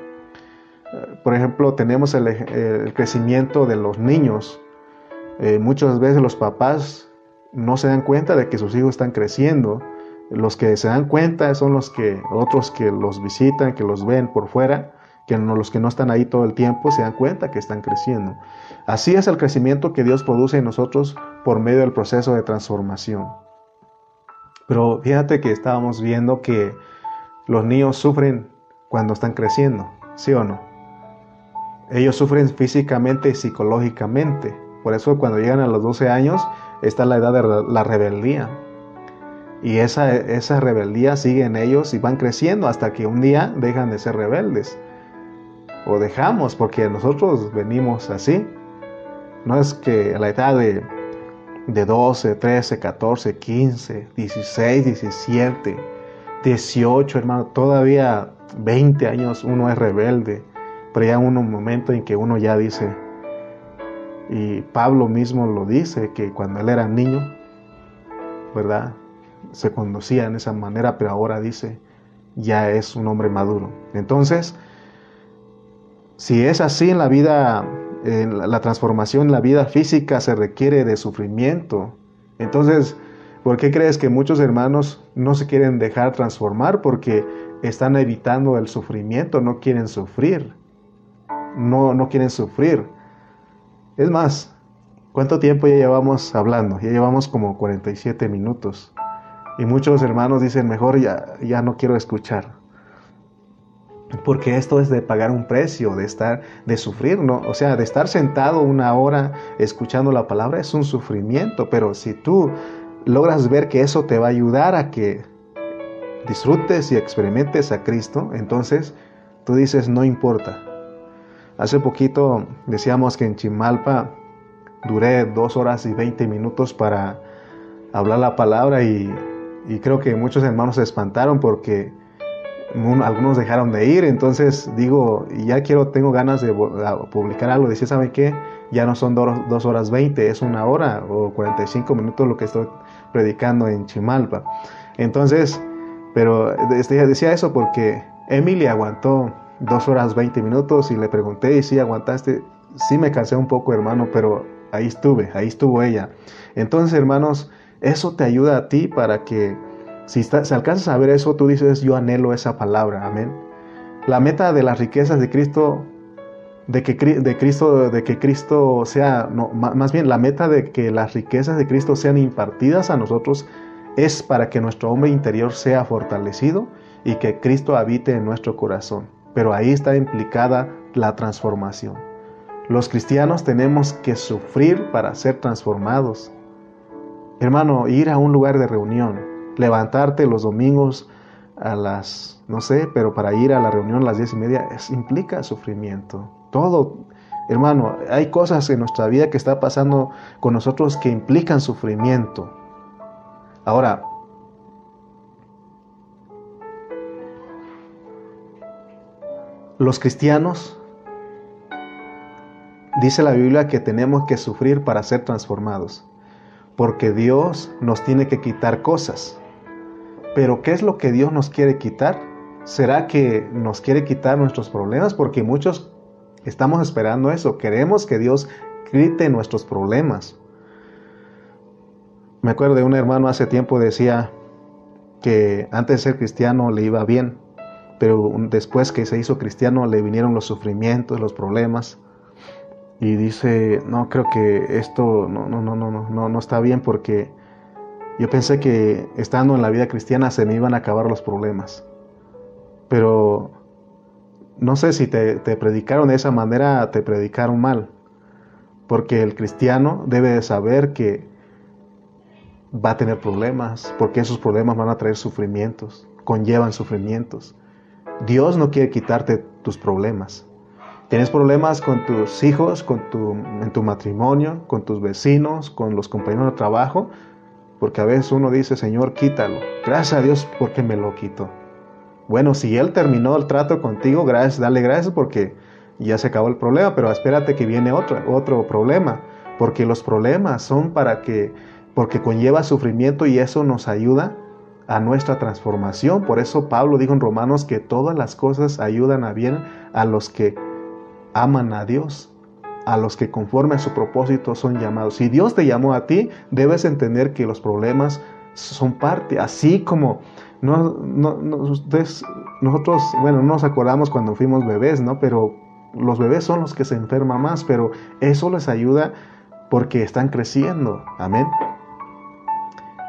Por ejemplo, tenemos el, crecimiento de los niños. Eh, muchas veces los papás no se dan cuenta de que sus hijos están creciendo. Los que se dan cuenta son los que otros que los visitan, que los ven por fuera, que no, los que no están ahí todo el tiempo se dan cuenta que están creciendo. Así es el crecimiento que Dios produce en nosotros por medio del proceso de transformación. Pero fíjate que estábamos viendo que los niños sufren cuando están creciendo, ¿sí o no? Ellos sufren físicamente y psicológicamente. Por eso cuando llegan a los 12 años está la edad de la rebeldía. Y esa, esa rebeldía sigue en ellos y van creciendo hasta que un día dejan de ser rebeldes. O dejamos, porque nosotros venimos así. No es que a la edad de, de 12, 13, 14, 15, 16, 17, 18, hermano, todavía 20 años uno es rebelde pero ya un momento en que uno ya dice, y Pablo mismo lo dice, que cuando él era niño, ¿verdad? Se conducía en esa manera, pero ahora dice, ya es un hombre maduro. Entonces, si es así en la vida, en la transformación en la vida física se requiere de sufrimiento, entonces, ¿por qué crees que muchos hermanos no se quieren dejar transformar? Porque están evitando el sufrimiento, no quieren sufrir no, no quieren sufrir. Es más, ¿cuánto tiempo ya llevamos hablando? Ya llevamos como 47 minutos. Y muchos hermanos dicen, mejor ya, ya no quiero escuchar. Porque esto es de pagar un precio, de estar, de sufrir, ¿no? O sea, de estar sentado una hora escuchando la palabra es un sufrimiento, pero si tú logras ver que eso te va a ayudar a que disfrutes y experimentes a Cristo, entonces tú dices, no importa, Hace poquito decíamos que en Chimalpa duré dos horas y veinte minutos para hablar la palabra y, creo que muchos hermanos se espantaron porque algunos dejaron de ir, entonces digo, ya quiero, tengo ganas de publicar algo, decía, ¿saben qué? Ya no son dos horas veinte, es una hora o 45 minutos lo que estoy predicando en Chimalpa. Entonces, pero decía eso porque Emily aguantó dos horas 20 minutos y le pregunté y si aguantaste. Sí me cansé un poco, hermano, pero ahí estuve, ahí estuvo ella. Entonces, hermanos, eso te ayuda a ti para que si, si alcanzas a ver eso, tú dices, yo anhelo esa palabra, amén. La meta de las riquezas de Cristo de que, de Cristo, de que Cristo sea, más bien la meta de que las riquezas de Cristo sean impartidas a nosotros es para que nuestro hombre interior sea fortalecido y que Cristo habite en nuestro corazón. Pero ahí está implicada la transformación. Los cristianos tenemos que sufrir para ser transformados. Hermano, ir a un lugar de reunión, levantarte los domingos a las, no sé, pero para ir a la reunión a las diez y media implica sufrimiento. Todo, hermano, hay cosas en nuestra vida que está pasando con nosotros que implican sufrimiento. Ahora, los cristianos, dice la Biblia que tenemos que sufrir para ser transformados, porque Dios nos tiene que quitar cosas. Pero ¿qué es lo que Dios nos quiere quitar? ¿Será que nos quiere quitar nuestros problemas? Porque muchos Estamos esperando eso. Queremos que Dios quite nuestros problemas. Me acuerdo de un hermano hace tiempo decía que antes de ser cristiano le iba bien, pero después que se hizo cristiano le vinieron los sufrimientos, los problemas. Y dice, no, creo que esto no, no, no, no, no, no está bien porque yo pensé que estando en la vida cristiana se me iban a acabar los problemas. Pero no sé si te, predicaron de esa manera, te predicaron mal. Porque el cristiano debe de saber que va a tener problemas, porque esos problemas van a traer sufrimientos, conllevan sufrimientos. Dios no quiere quitarte tus problemas. Tienes problemas con tus hijos, con tu, en tu matrimonio, con tus vecinos, con los compañeros de trabajo, porque a veces uno dice, Señor, quítalo. Gracias a Dios porque me lo quitó. Bueno, si Él terminó el trato contigo, gracias, dale gracias porque ya se acabó el problema, pero espérate que viene otro, otro problema, porque los problemas son para que, porque conlleva sufrimiento y eso nos ayuda a nuestra transformación. Por eso Pablo dijo en Romanos que todas las cosas ayudan a bien a los que aman a Dios, a los que conforme a su propósito son llamados. Si Dios te llamó a ti, debes entender que los problemas son parte, así como no, no, ustedes, nosotros, bueno, no nos acordamos cuando fuimos bebés, ¿no? Pero los bebés son los que se enferman más, pero eso les ayuda porque están creciendo. Amén.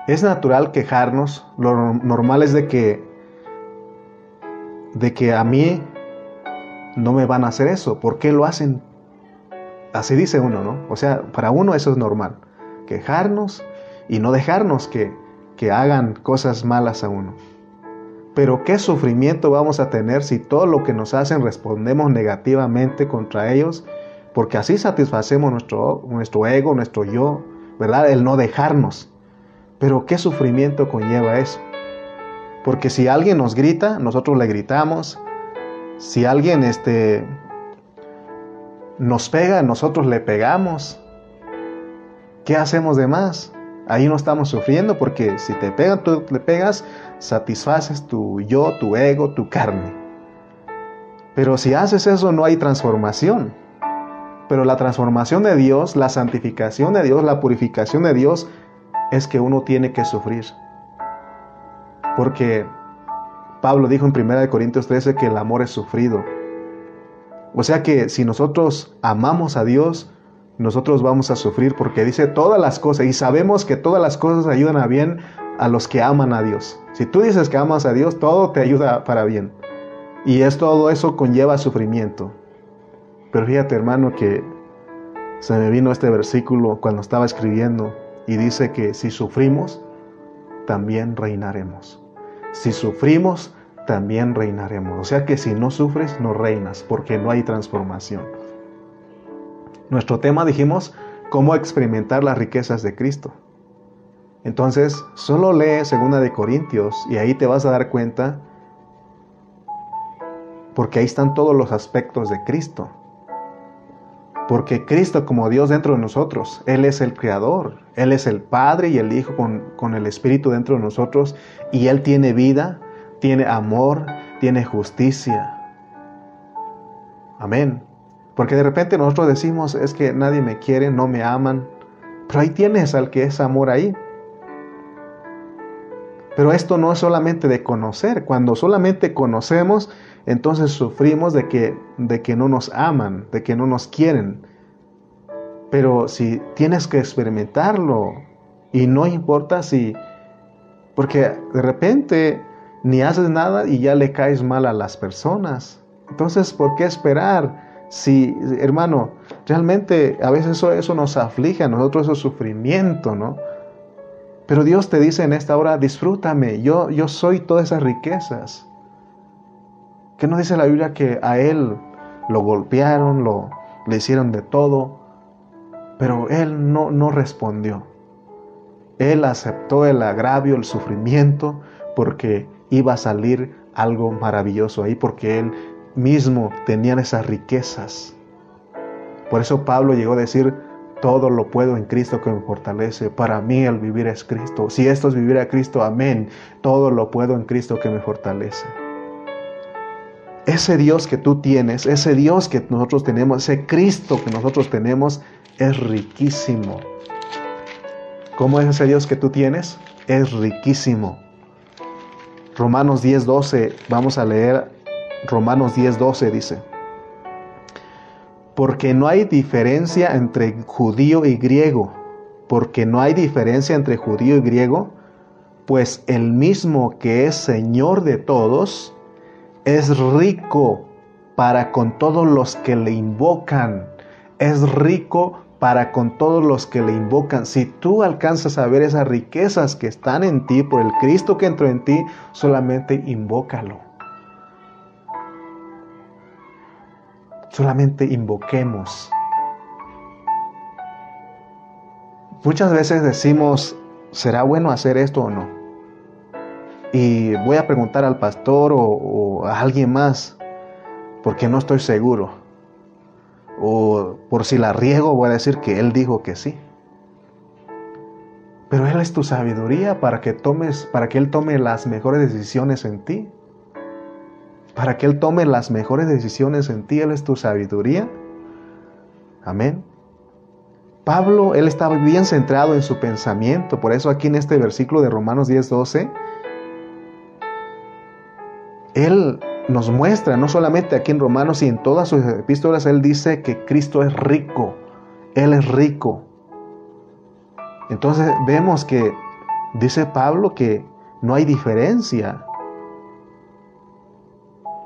Es natural quejarnos, lo normal es de que, de que a mí no me van a hacer eso. ¿Por qué lo hacen? Así dice uno, ¿no? O sea, para uno eso es normal. Quejarnos y no dejarnos que, que hagan cosas malas a uno. Pero qué sufrimiento vamos a tener si todo lo que nos hacen respondemos negativamente contra ellos, porque así satisfacemos nuestro, nuestro ego, nuestro yo, ¿verdad? El no dejarnos. Pero qué sufrimiento conlleva eso. Porque si alguien nos grita, nosotros le gritamos. Si alguien este, nos pega, nosotros le pegamos. ¿Qué hacemos de más? Ahí no estamos sufriendo porque si te pegan, tú le pegas, satisfaces tu yo, tu ego, tu carne. Pero si haces eso no hay transformación. Pero la transformación de Dios, la santificación de Dios, la purificación de Dios es que uno tiene que sufrir. Porque Pablo dijo en 1 Corintios 13 que el amor es sufrido. O sea que si nosotros amamos a Dios, nosotros vamos a sufrir porque dice todas las cosas y sabemos que todas las cosas ayudan a bien a los que aman a Dios. Si tú dices que amas a Dios, todo te ayuda para bien. Y es todo eso conlleva sufrimiento. Pero fíjate hermano que se me vino este versículo cuando estaba escribiendo y dice que si sufrimos, también reinaremos. Si sufrimos, también reinaremos. O sea que si no sufres, no reinas, porque no hay transformación. Nuestro tema dijimos cómo experimentar las riquezas de Cristo. Entonces, solo lee Segunda de Corintios y ahí te vas a dar cuenta porque ahí están todos los aspectos de Cristo. Porque Cristo como Dios dentro de nosotros, Él es el Creador, Él es el Padre y el Hijo con, con el Espíritu dentro de nosotros y Él tiene vida, tiene amor, tiene justicia. Amén. Porque de repente nosotros decimos, es que nadie me quiere, no me aman. Pero ahí tienes al que es amor ahí. Pero esto no es solamente de conocer. Cuando solamente conocemos, entonces sufrimos de que, de que no nos aman, de que no nos quieren. Pero si tienes que experimentarlo, y no importa si, porque de repente ni haces nada y ya le caes mal a las personas. Entonces, ¿por qué esperar? Si, hermano, realmente a veces eso, eso nos aflige a nosotros, eso sufrimiento, ¿no? Pero Dios te dice en esta hora, disfrútame, yo, yo soy todas esas riquezas. ¿Qué no dice la Biblia que a Él lo golpearon, lo, le hicieron de todo? Pero Él no, no respondió. Él aceptó el agravio, el sufrimiento, porque iba a salir algo maravilloso ahí, porque Él mismo tenía esas riquezas. Por eso Pablo llegó a decir, todo lo puedo en Cristo que me fortalece. Para mí el vivir es Cristo. Si esto es vivir a Cristo, amén. Todo lo puedo en Cristo que me fortalece. Ese Dios que tú tienes, ese Dios que nosotros tenemos, ese Cristo que nosotros tenemos, es riquísimo. ¿Cómo es ese Dios que tú tienes? Es riquísimo. Romanos 10:12, vamos a leer Romanos 10:12 dice, porque no hay diferencia entre judío y griego, porque no hay diferencia entre judío y griego, pues el mismo que es Señor de todos, es rico para con todos los que le invocan, es rico para con todos los que le invocan. Si tú alcanzas a ver esas riquezas que están en ti por el Cristo que entró en ti, solamente invócalo. Solamente invoquemos. Muchas veces decimos, ¿será bueno hacer esto o no? Y voy a preguntar al pastor o, o a alguien más, porque no estoy seguro o por si la riego voy a decir que Él dijo que sí. Pero Él es tu sabiduría para que tomes, para que Él tome las mejores decisiones en ti. Para que Él tome las mejores decisiones en ti, Él es tu sabiduría. Amén. Pablo, él estaba bien centrado en su pensamiento, por eso aquí en este versículo de Romanos 10, 12, él nos muestra, no solamente aquí en Romanos y en todas sus epístolas, Él dice que Cristo es rico, Él es rico. Entonces vemos que dice Pablo que no hay diferencia.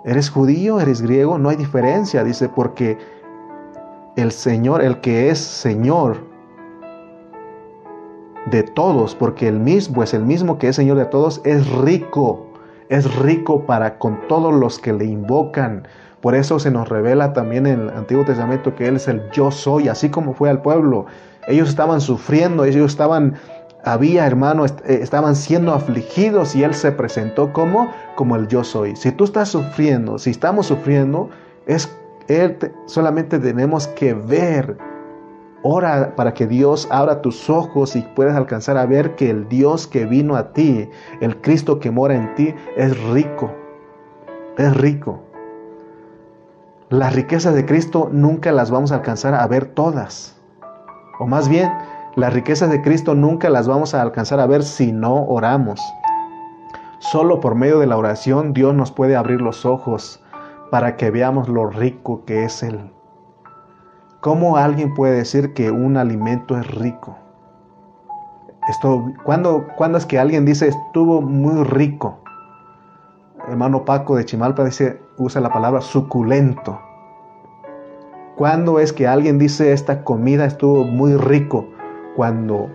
¿Eres judío? ¿Eres griego? No hay diferencia, dice, porque el Señor, el que es Señor de todos, porque el mismo es el mismo que es Señor de todos, es rico es rico para con todos los que le invocan. Por eso se nos revela también en el Antiguo Testamento que Él es el yo soy, así como fue al pueblo. Ellos estaban sufriendo, ellos estaban, había hermano, eh, estaban siendo afligidos y Él se presentó como, como el yo soy. Si tú estás sufriendo, si estamos sufriendo, es Él, solamente tenemos que ver Ora para que Dios abra tus ojos y puedas alcanzar a ver que el Dios que vino a ti, el Cristo que mora en ti, es rico. Es rico. Las riquezas de Cristo nunca las vamos a alcanzar a ver todas. O más bien, las riquezas de Cristo nunca las vamos a alcanzar a ver si no oramos. Solo por medio de la oración Dios nos puede abrir los ojos para que veamos lo rico que es Él. ¿Cómo alguien puede decir que un alimento es rico? Esto, ¿cuándo, ¿Cuándo es que alguien dice estuvo muy rico? Hermano Paco de Chimalpa dice, usa la palabra suculento. ¿Cuándo es que alguien dice esta comida estuvo muy rico? Cuando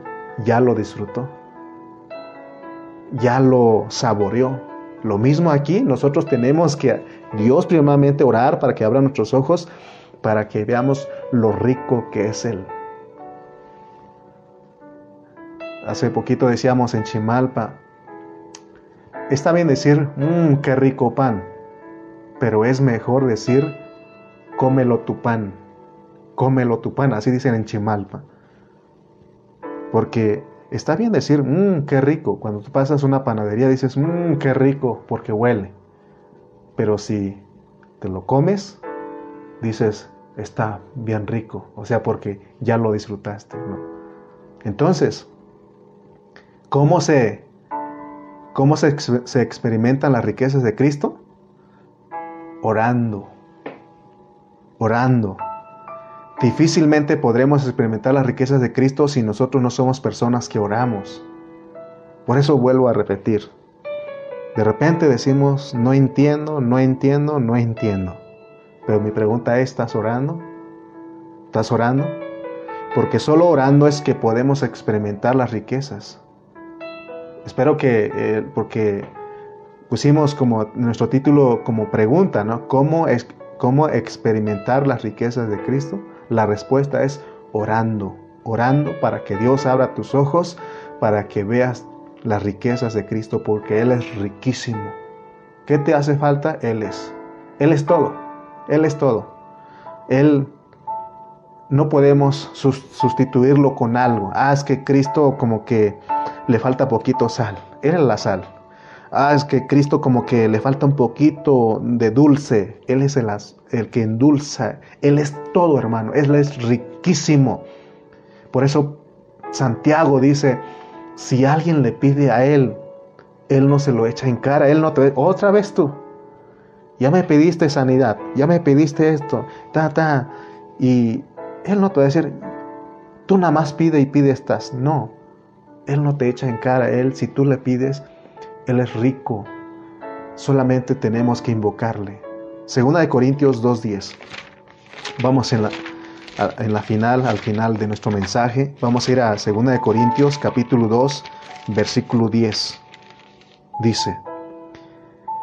ya lo disfrutó, ya lo saboreó. Lo mismo aquí, nosotros tenemos que Dios primeramente orar para que abra nuestros ojos para que veamos lo rico que es Él. Hace poquito decíamos en Chimalpa, está bien decir, mmm, qué rico pan, pero es mejor decir, cómelo tu pan, cómelo tu pan, así dicen en Chimalpa. Porque está bien decir, mmm, qué rico, cuando tú pasas una panadería dices, mmm, qué rico, porque huele. Pero si te lo comes, dices, está bien rico, o sea, porque ya lo disfrutaste. Entonces, ¿cómo se, ¿Cómo se, se experimentan las riquezas de Cristo? Orando, orando. Difícilmente podremos experimentar las riquezas de Cristo si nosotros no somos personas que oramos. Por eso vuelvo a repetir. De repente decimos, no entiendo, no entiendo, no entiendo. Pero mi pregunta es, ¿estás orando? ¿Estás orando? Porque solo orando es que podemos experimentar las riquezas. Espero que, eh, porque pusimos como nuestro título como pregunta, ¿no? ¿Cómo, es, ¿Cómo experimentar las riquezas de Cristo? La respuesta es orando, orando para que Dios abra tus ojos, para que veas las riquezas de Cristo, porque Él es riquísimo. ¿Qué te hace falta? Él es. Él es todo. Él es todo. Él no podemos sustituirlo con algo. Ah, es que Cristo como que le falta poquito sal. Él es la sal. Ah, es que Cristo como que le falta un poquito de dulce. Él es el, el que endulza. Él es todo, hermano. Él es riquísimo. Por eso Santiago dice, si alguien le pide a Él, Él no se lo echa en cara. Él no te... Otra vez tú. Ya me pediste sanidad. Ya me pediste esto. Ta, ta. Y Él no te va a decir, tú nada más pide y pide estas. No. Él no te echa en cara. Él, si tú le pides, Él es rico. Solamente tenemos que invocarle. Segunda de Corintios 2.10. Vamos en la, en la final, al final de nuestro mensaje. Vamos a ir a Segunda de Corintios capítulo 2, versículo 10. Dice,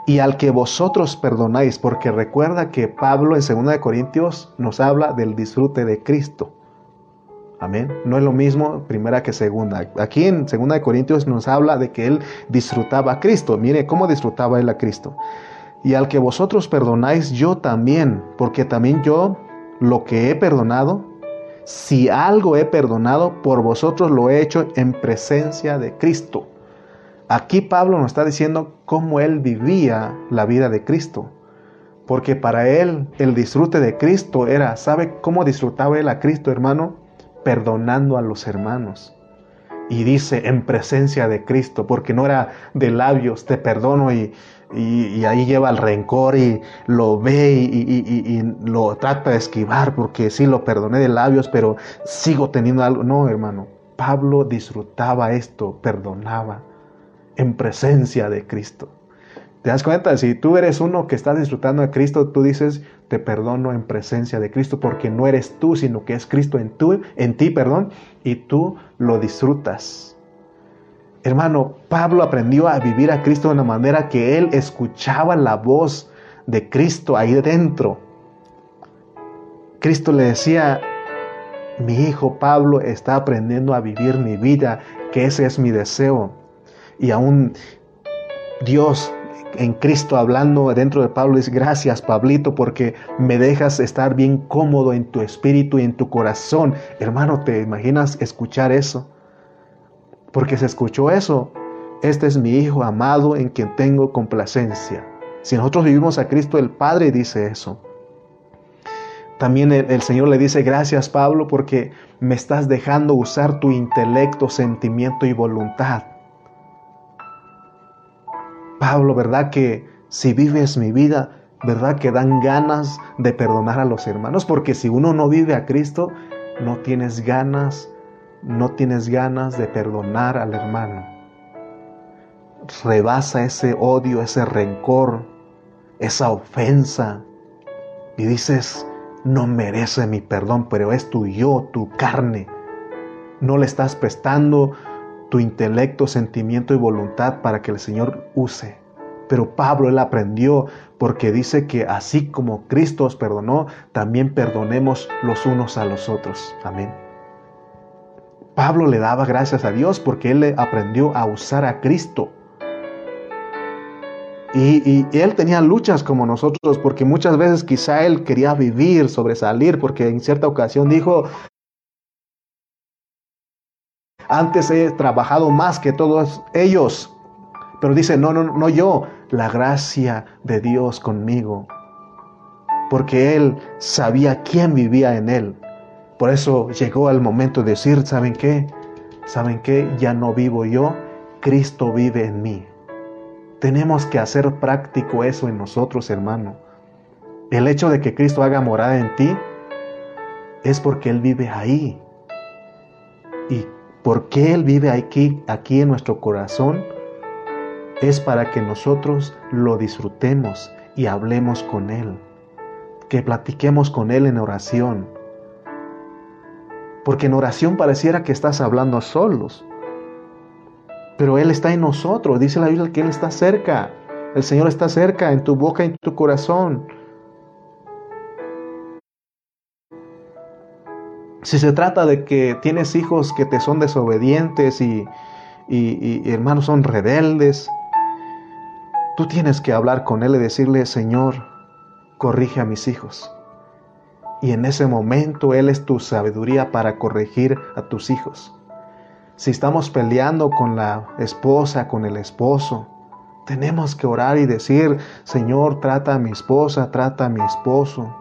y al que vosotros perdonáis, porque recuerda que Pablo en Segunda de Corintios nos habla del disfrute de Cristo. Amén. No es lo mismo primera que segunda. Aquí en Segunda de Corintios nos habla de que él disfrutaba a Cristo. Mire cómo disfrutaba él a Cristo. Y al que vosotros perdonáis, yo también, porque también yo lo que he perdonado, si algo he perdonado, por vosotros lo he hecho en presencia de Cristo. Aquí Pablo nos está diciendo cómo él vivía la vida de Cristo. Porque para él el disfrute de Cristo era, ¿sabe cómo disfrutaba él a Cristo, hermano? Perdonando a los hermanos. Y dice en presencia de Cristo, porque no era de labios, te perdono y, y, ahí lleva el rencor y lo ve y, lo trata de esquivar porque sí lo perdoné de labios, pero sigo teniendo algo. No, hermano, Pablo disfrutaba esto, perdonaba en presencia de Cristo. ¿Te das cuenta? Si tú eres uno que está disfrutando de Cristo, tú dices, te perdono en presencia de Cristo, porque no eres tú, sino que es Cristo en, tú, en ti, perdón, y tú lo disfrutas. Hermano, Pablo aprendió a vivir a Cristo de una manera que él escuchaba la voz de Cristo ahí dentro. Cristo le decía, mi hijo Pablo está aprendiendo a vivir mi vida, que ese es mi deseo. Y aún Dios en Cristo hablando dentro de Pablo dice, gracias Pablito porque me dejas estar bien cómodo en tu espíritu y en tu corazón. Hermano, ¿te imaginas escuchar eso? porque se escuchó eso. Este es mi Hijo amado en quien tengo complacencia. Si nosotros vivimos a Cristo, el Padre dice eso. También el, Señor le dice, gracias Pablo, porque me estás dejando usar tu intelecto, sentimiento y voluntad. Pablo, ¿verdad que si vives mi vida, ¿verdad que dan ganas de perdonar a los hermanos? Porque si uno no vive a Cristo, no tienes ganas no tienes ganas de perdonar al hermano. Rebasa ese odio, ese rencor, esa ofensa y dices, no merece mi perdón, pero es tu yo, tu carne. No le estás prestando tu intelecto, sentimiento y voluntad para que el Señor use. Pero Pablo él aprendió porque dice que así como Cristo os perdonó, también perdonemos los unos a los otros. Amén. Pablo le daba gracias a Dios porque él aprendió a usar a Cristo. Y, él tenía luchas como nosotros porque muchas veces quizá él quería vivir, sobresalir, porque en cierta ocasión dijo, antes he trabajado más que todos ellos. Pero dice, no, no, no yo, la gracia de Dios conmigo. Porque él sabía quién vivía en él. Por eso llegó el momento de decir, ¿saben qué? ¿Saben qué? Ya no vivo yo, Cristo vive en mí. Tenemos que hacer práctico eso en nosotros, hermano. El hecho de que Cristo haga morada en ti es porque Él vive ahí. Y porque Él vive aquí, aquí en nuestro corazón, es para que nosotros lo disfrutemos y hablemos con Él, que platiquemos con Él en oración. Porque en oración pareciera que estás hablando solos, pero Él está en nosotros, dice la Biblia que Él está cerca, el Señor está cerca en tu boca y en tu corazón. Si se trata de que tienes hijos que te son desobedientes y, y hermanos son rebeldes, Tú tienes que hablar con Él y decirle, Señor, corrige a mis hijos. Y en ese momento Él es tu sabiduría para corregir a tus hijos. Si estamos peleando con la esposa, con el esposo, tenemos que orar y decir, Señor, trata a mi esposa, trata a mi esposo.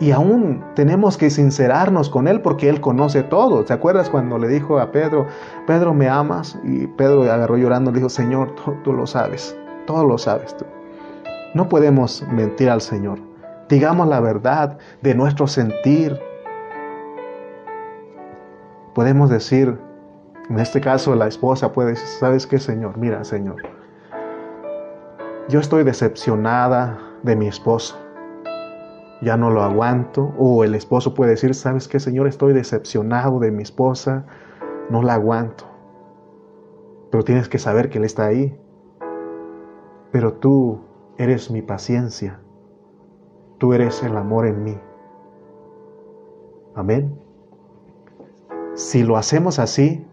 Y aún tenemos que sincerarnos con Él porque Él conoce todo. ¿Te acuerdas cuando le dijo a Pedro, Pedro, ¿me amas? Y Pedro agarró llorando y le dijo, Señor, tú, lo sabes, todo lo sabes tú. No podemos mentir al Señor. Digamos la verdad de nuestro sentir. Podemos decir, en este caso la esposa puede decir, ¿sabes qué, Señor? Mira, Señor, yo estoy decepcionada de mi esposo ya no lo aguanto. O el esposo puede decir, ¿sabes qué, Señor? Estoy decepcionado de mi esposa, no la aguanto. Pero tienes que saber que Él está ahí. Pero tú eres mi paciencia. Tú eres el amor en mí. Amén. Si lo hacemos así,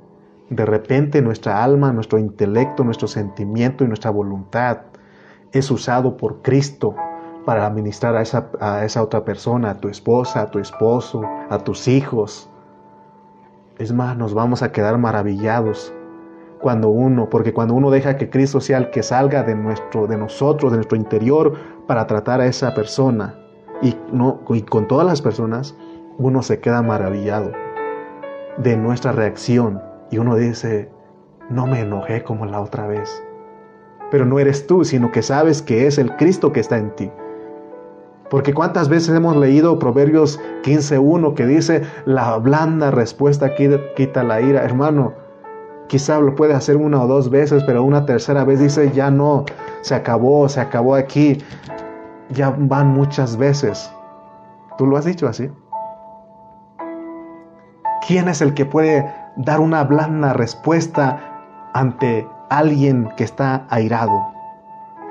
de repente nuestra alma, nuestro intelecto, nuestro sentimiento y nuestra voluntad es usado por Cristo para administrar a esa, a esa otra persona, a tu esposa, a tu esposo, a tus hijos. Es más, nos vamos a quedar maravillados cuando uno, porque cuando uno deja que Cristo sea el que salga de, nuestro, de nosotros, de nuestro interior, para tratar a esa persona, y, no, y con todas las personas, uno se queda maravillado de nuestra reacción y uno dice, no me enojé como la otra vez. Pero no eres tú, sino que sabes que es el Cristo que está en ti. Porque cuántas veces hemos leído Proverbios 15.1 que dice, la blanda respuesta quita la ira. Hermano, quizá lo puede hacer una o dos veces, pero una tercera vez dice, ya no, se acabó, se acabó aquí. Ya van muchas veces. ¿Tú lo has dicho así? ¿Quién es el que puede dar una blanda respuesta ante alguien que está airado?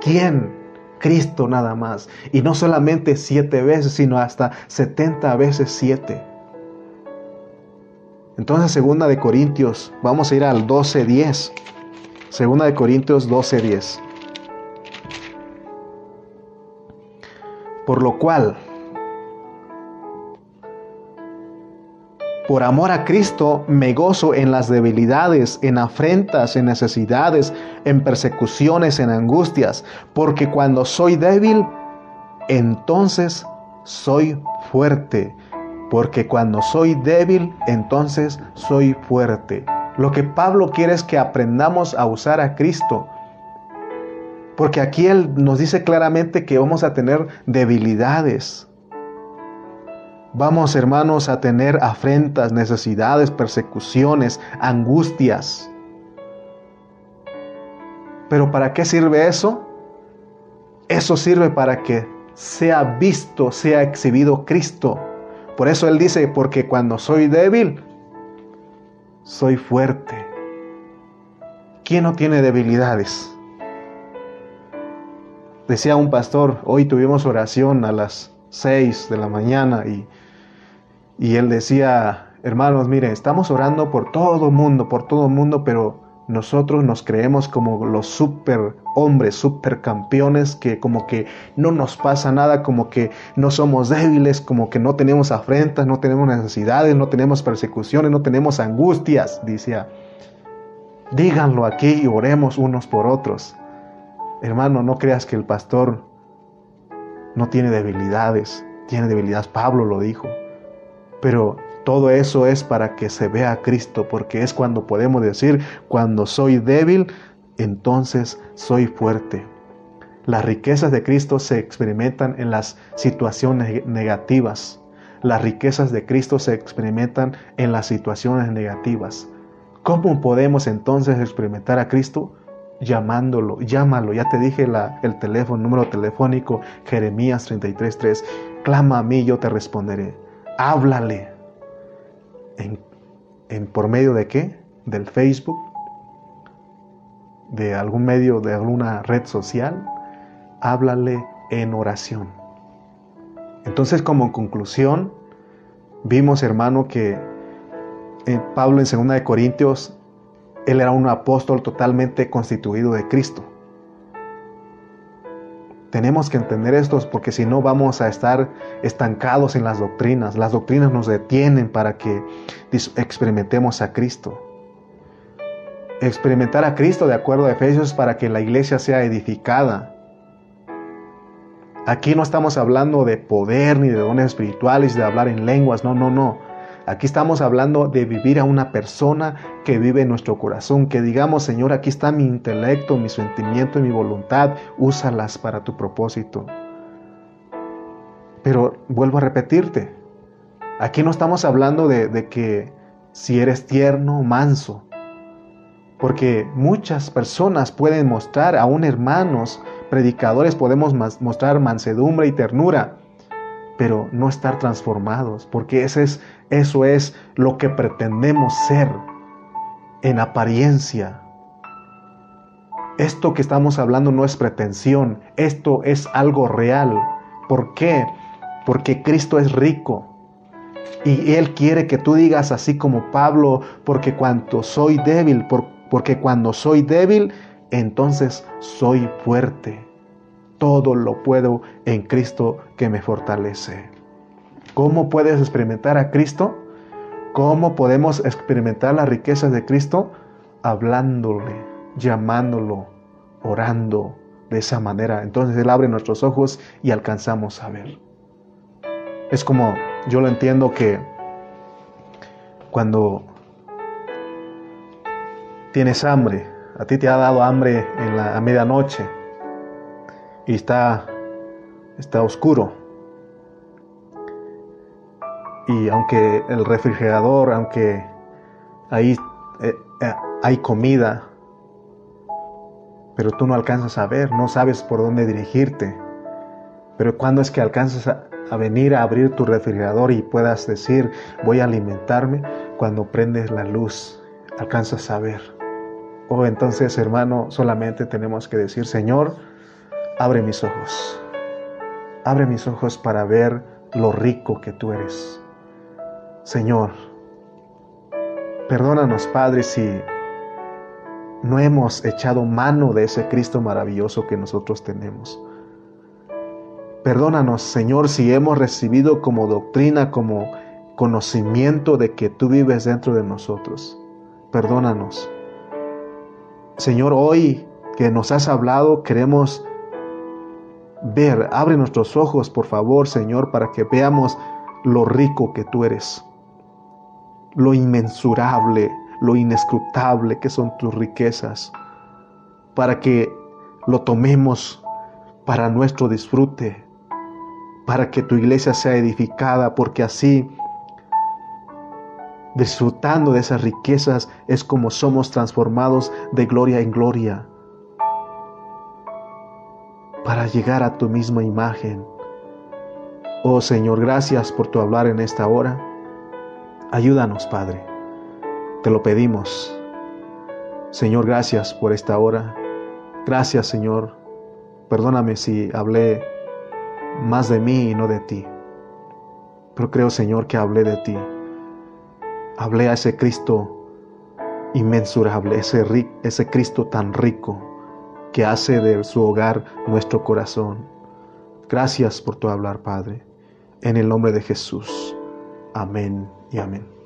¿Quién? Cristo nada más. Y no solamente siete veces, sino hasta setenta veces siete. Entonces, segunda de Corintios, vamos a ir al 12.10. Segunda de Corintios 12.10. Por lo cual, Por amor a Cristo me gozo en las debilidades, en afrentas, en necesidades, en persecuciones, en angustias, porque cuando soy débil, entonces soy fuerte. Porque cuando soy débil, entonces soy fuerte. Lo que Pablo quiere es que aprendamos a usar a Cristo. Porque aquí Él nos dice claramente que vamos a tener debilidades. Vamos, hermanos, a tener afrentas, necesidades, persecuciones, angustias. Pero ¿para qué sirve eso? Eso sirve para que sea visto, sea exhibido Cristo. Por eso Él dice, porque cuando soy débil, soy fuerte. ¿Quién no tiene debilidades? Decía un pastor, hoy tuvimos oración a las 6 de la mañana y y él decía, hermanos, mire, estamos orando por todo mundo, por todo mundo, pero nosotros nos creemos como los super hombres, super campeones, que como que no nos pasa nada, como que no somos débiles, como que no tenemos afrentas, no tenemos necesidades, no tenemos persecuciones, no tenemos angustias, decía. Díganlo aquí y oremos unos por otros. Hermano, no creas que el pastor no tiene debilidades, tiene debilidades, Pablo lo dijo. Pero todo eso es para que se vea a Cristo, porque es cuando podemos decir, cuando soy débil, entonces soy fuerte. Las riquezas de Cristo se experimentan en las situaciones negativas. Las riquezas de Cristo se experimentan en las situaciones negativas. ¿Cómo podemos entonces experimentar a Cristo? Llamándolo, llámalo. Ya te dije el teléfono, número telefónico, Jeremías 33.3. Clama a mí, yo te responderé. Háblale. ¿En, por medio de qué? Del Facebook, de algún medio, de alguna red social háblale en oración. Entonces, como conclusión, vimos, hermano, que eh, Pablo en 2 de Corintios, él era un apóstol totalmente constituido de Cristo. Tenemos que entender esto porque si no vamos a estar estancados en las doctrinas. Las doctrinas nos detienen para que experimentemos a Cristo. Experimentar a Cristo de acuerdo a Efesios para que la iglesia sea edificada Aquí no estamos hablando de poder ni de dones espirituales, de hablar en lenguas, no, no, no. Aquí estamos hablando de vivir a una persona que vive en nuestro corazón, que digamos, Señor, aquí está mi intelecto, mi sentimiento y mi voluntad, úsalas para tu propósito. Pero vuelvo a repetirte, aquí no estamos hablando de, que si eres tierno, manso, porque muchas personas pueden mostrar, aún hermanos, predicadores podemos mostrar mansedumbre y ternura, pero no estar transformados, porque ese es, eso es lo que pretendemos ser en apariencia. Esto que estamos hablando no es pretensión, esto es algo real. ¿Por qué? Porque Cristo es rico. Y Él quiere que tú digas así como Pablo, porque cuando soy débil, porque cuando soy débil, entonces soy fuerte. Todo lo puedo en Cristo que me fortalece. ¿Cómo puedes experimentar a Cristo? ¿Cómo podemos experimentar las riquezas de Cristo? Hablándole, llamándolo, orando de esa manera. Entonces Él abre nuestros ojos y alcanzamos a ver. Es como yo lo entiendo que cuando tienes hambre, a ti te ha dado hambre en la medianoche y está, está oscuro. Y aunque el refrigerador, aunque ahí eh, eh, hay comida, pero tú no alcanzas a ver, no sabes por dónde dirigirte. Pero cuando es que alcanzas a, venir a abrir tu refrigerador y puedas decir, voy a alimentarme, cuando prendes la luz, alcanzas a ver. O oh, entonces, hermano, solamente tenemos que decir, Señor, abre mis ojos. Abre mis ojos para ver lo rico que tú eres. Señor, perdónanos, Padre, si no hemos echado mano de ese Cristo maravilloso que nosotros tenemos. Perdónanos, Señor, si hemos recibido como doctrina, como conocimiento de que tú vives dentro de nosotros. Perdónanos. Señor, hoy que nos has hablado, queremos ver, abre nuestros ojos, por favor, Señor, para que veamos lo rico que tú eres, lo inmensurable, lo inescrutable que son tus riquezas, para que lo tomemos para nuestro disfrute, para que tu iglesia sea edificada, porque así Disfrutando de esas riquezas es como somos transformados de gloria en gloria para llegar a tu misma imagen. Oh Señor, gracias por tu hablar en esta hora. Ayúdanos, Padre. Te lo pedimos. Señor, gracias por esta hora. Gracias, Señor. Perdóname si hablé más de mí y no de ti. Pero creo, Señor, que hablé de ti hablé a ese Cristo inmensurable, ese, ese Cristo tan rico que hace de su hogar nuestro corazón. Gracias por tu hablar, Padre. En el nombre de Jesús. Amén y amén.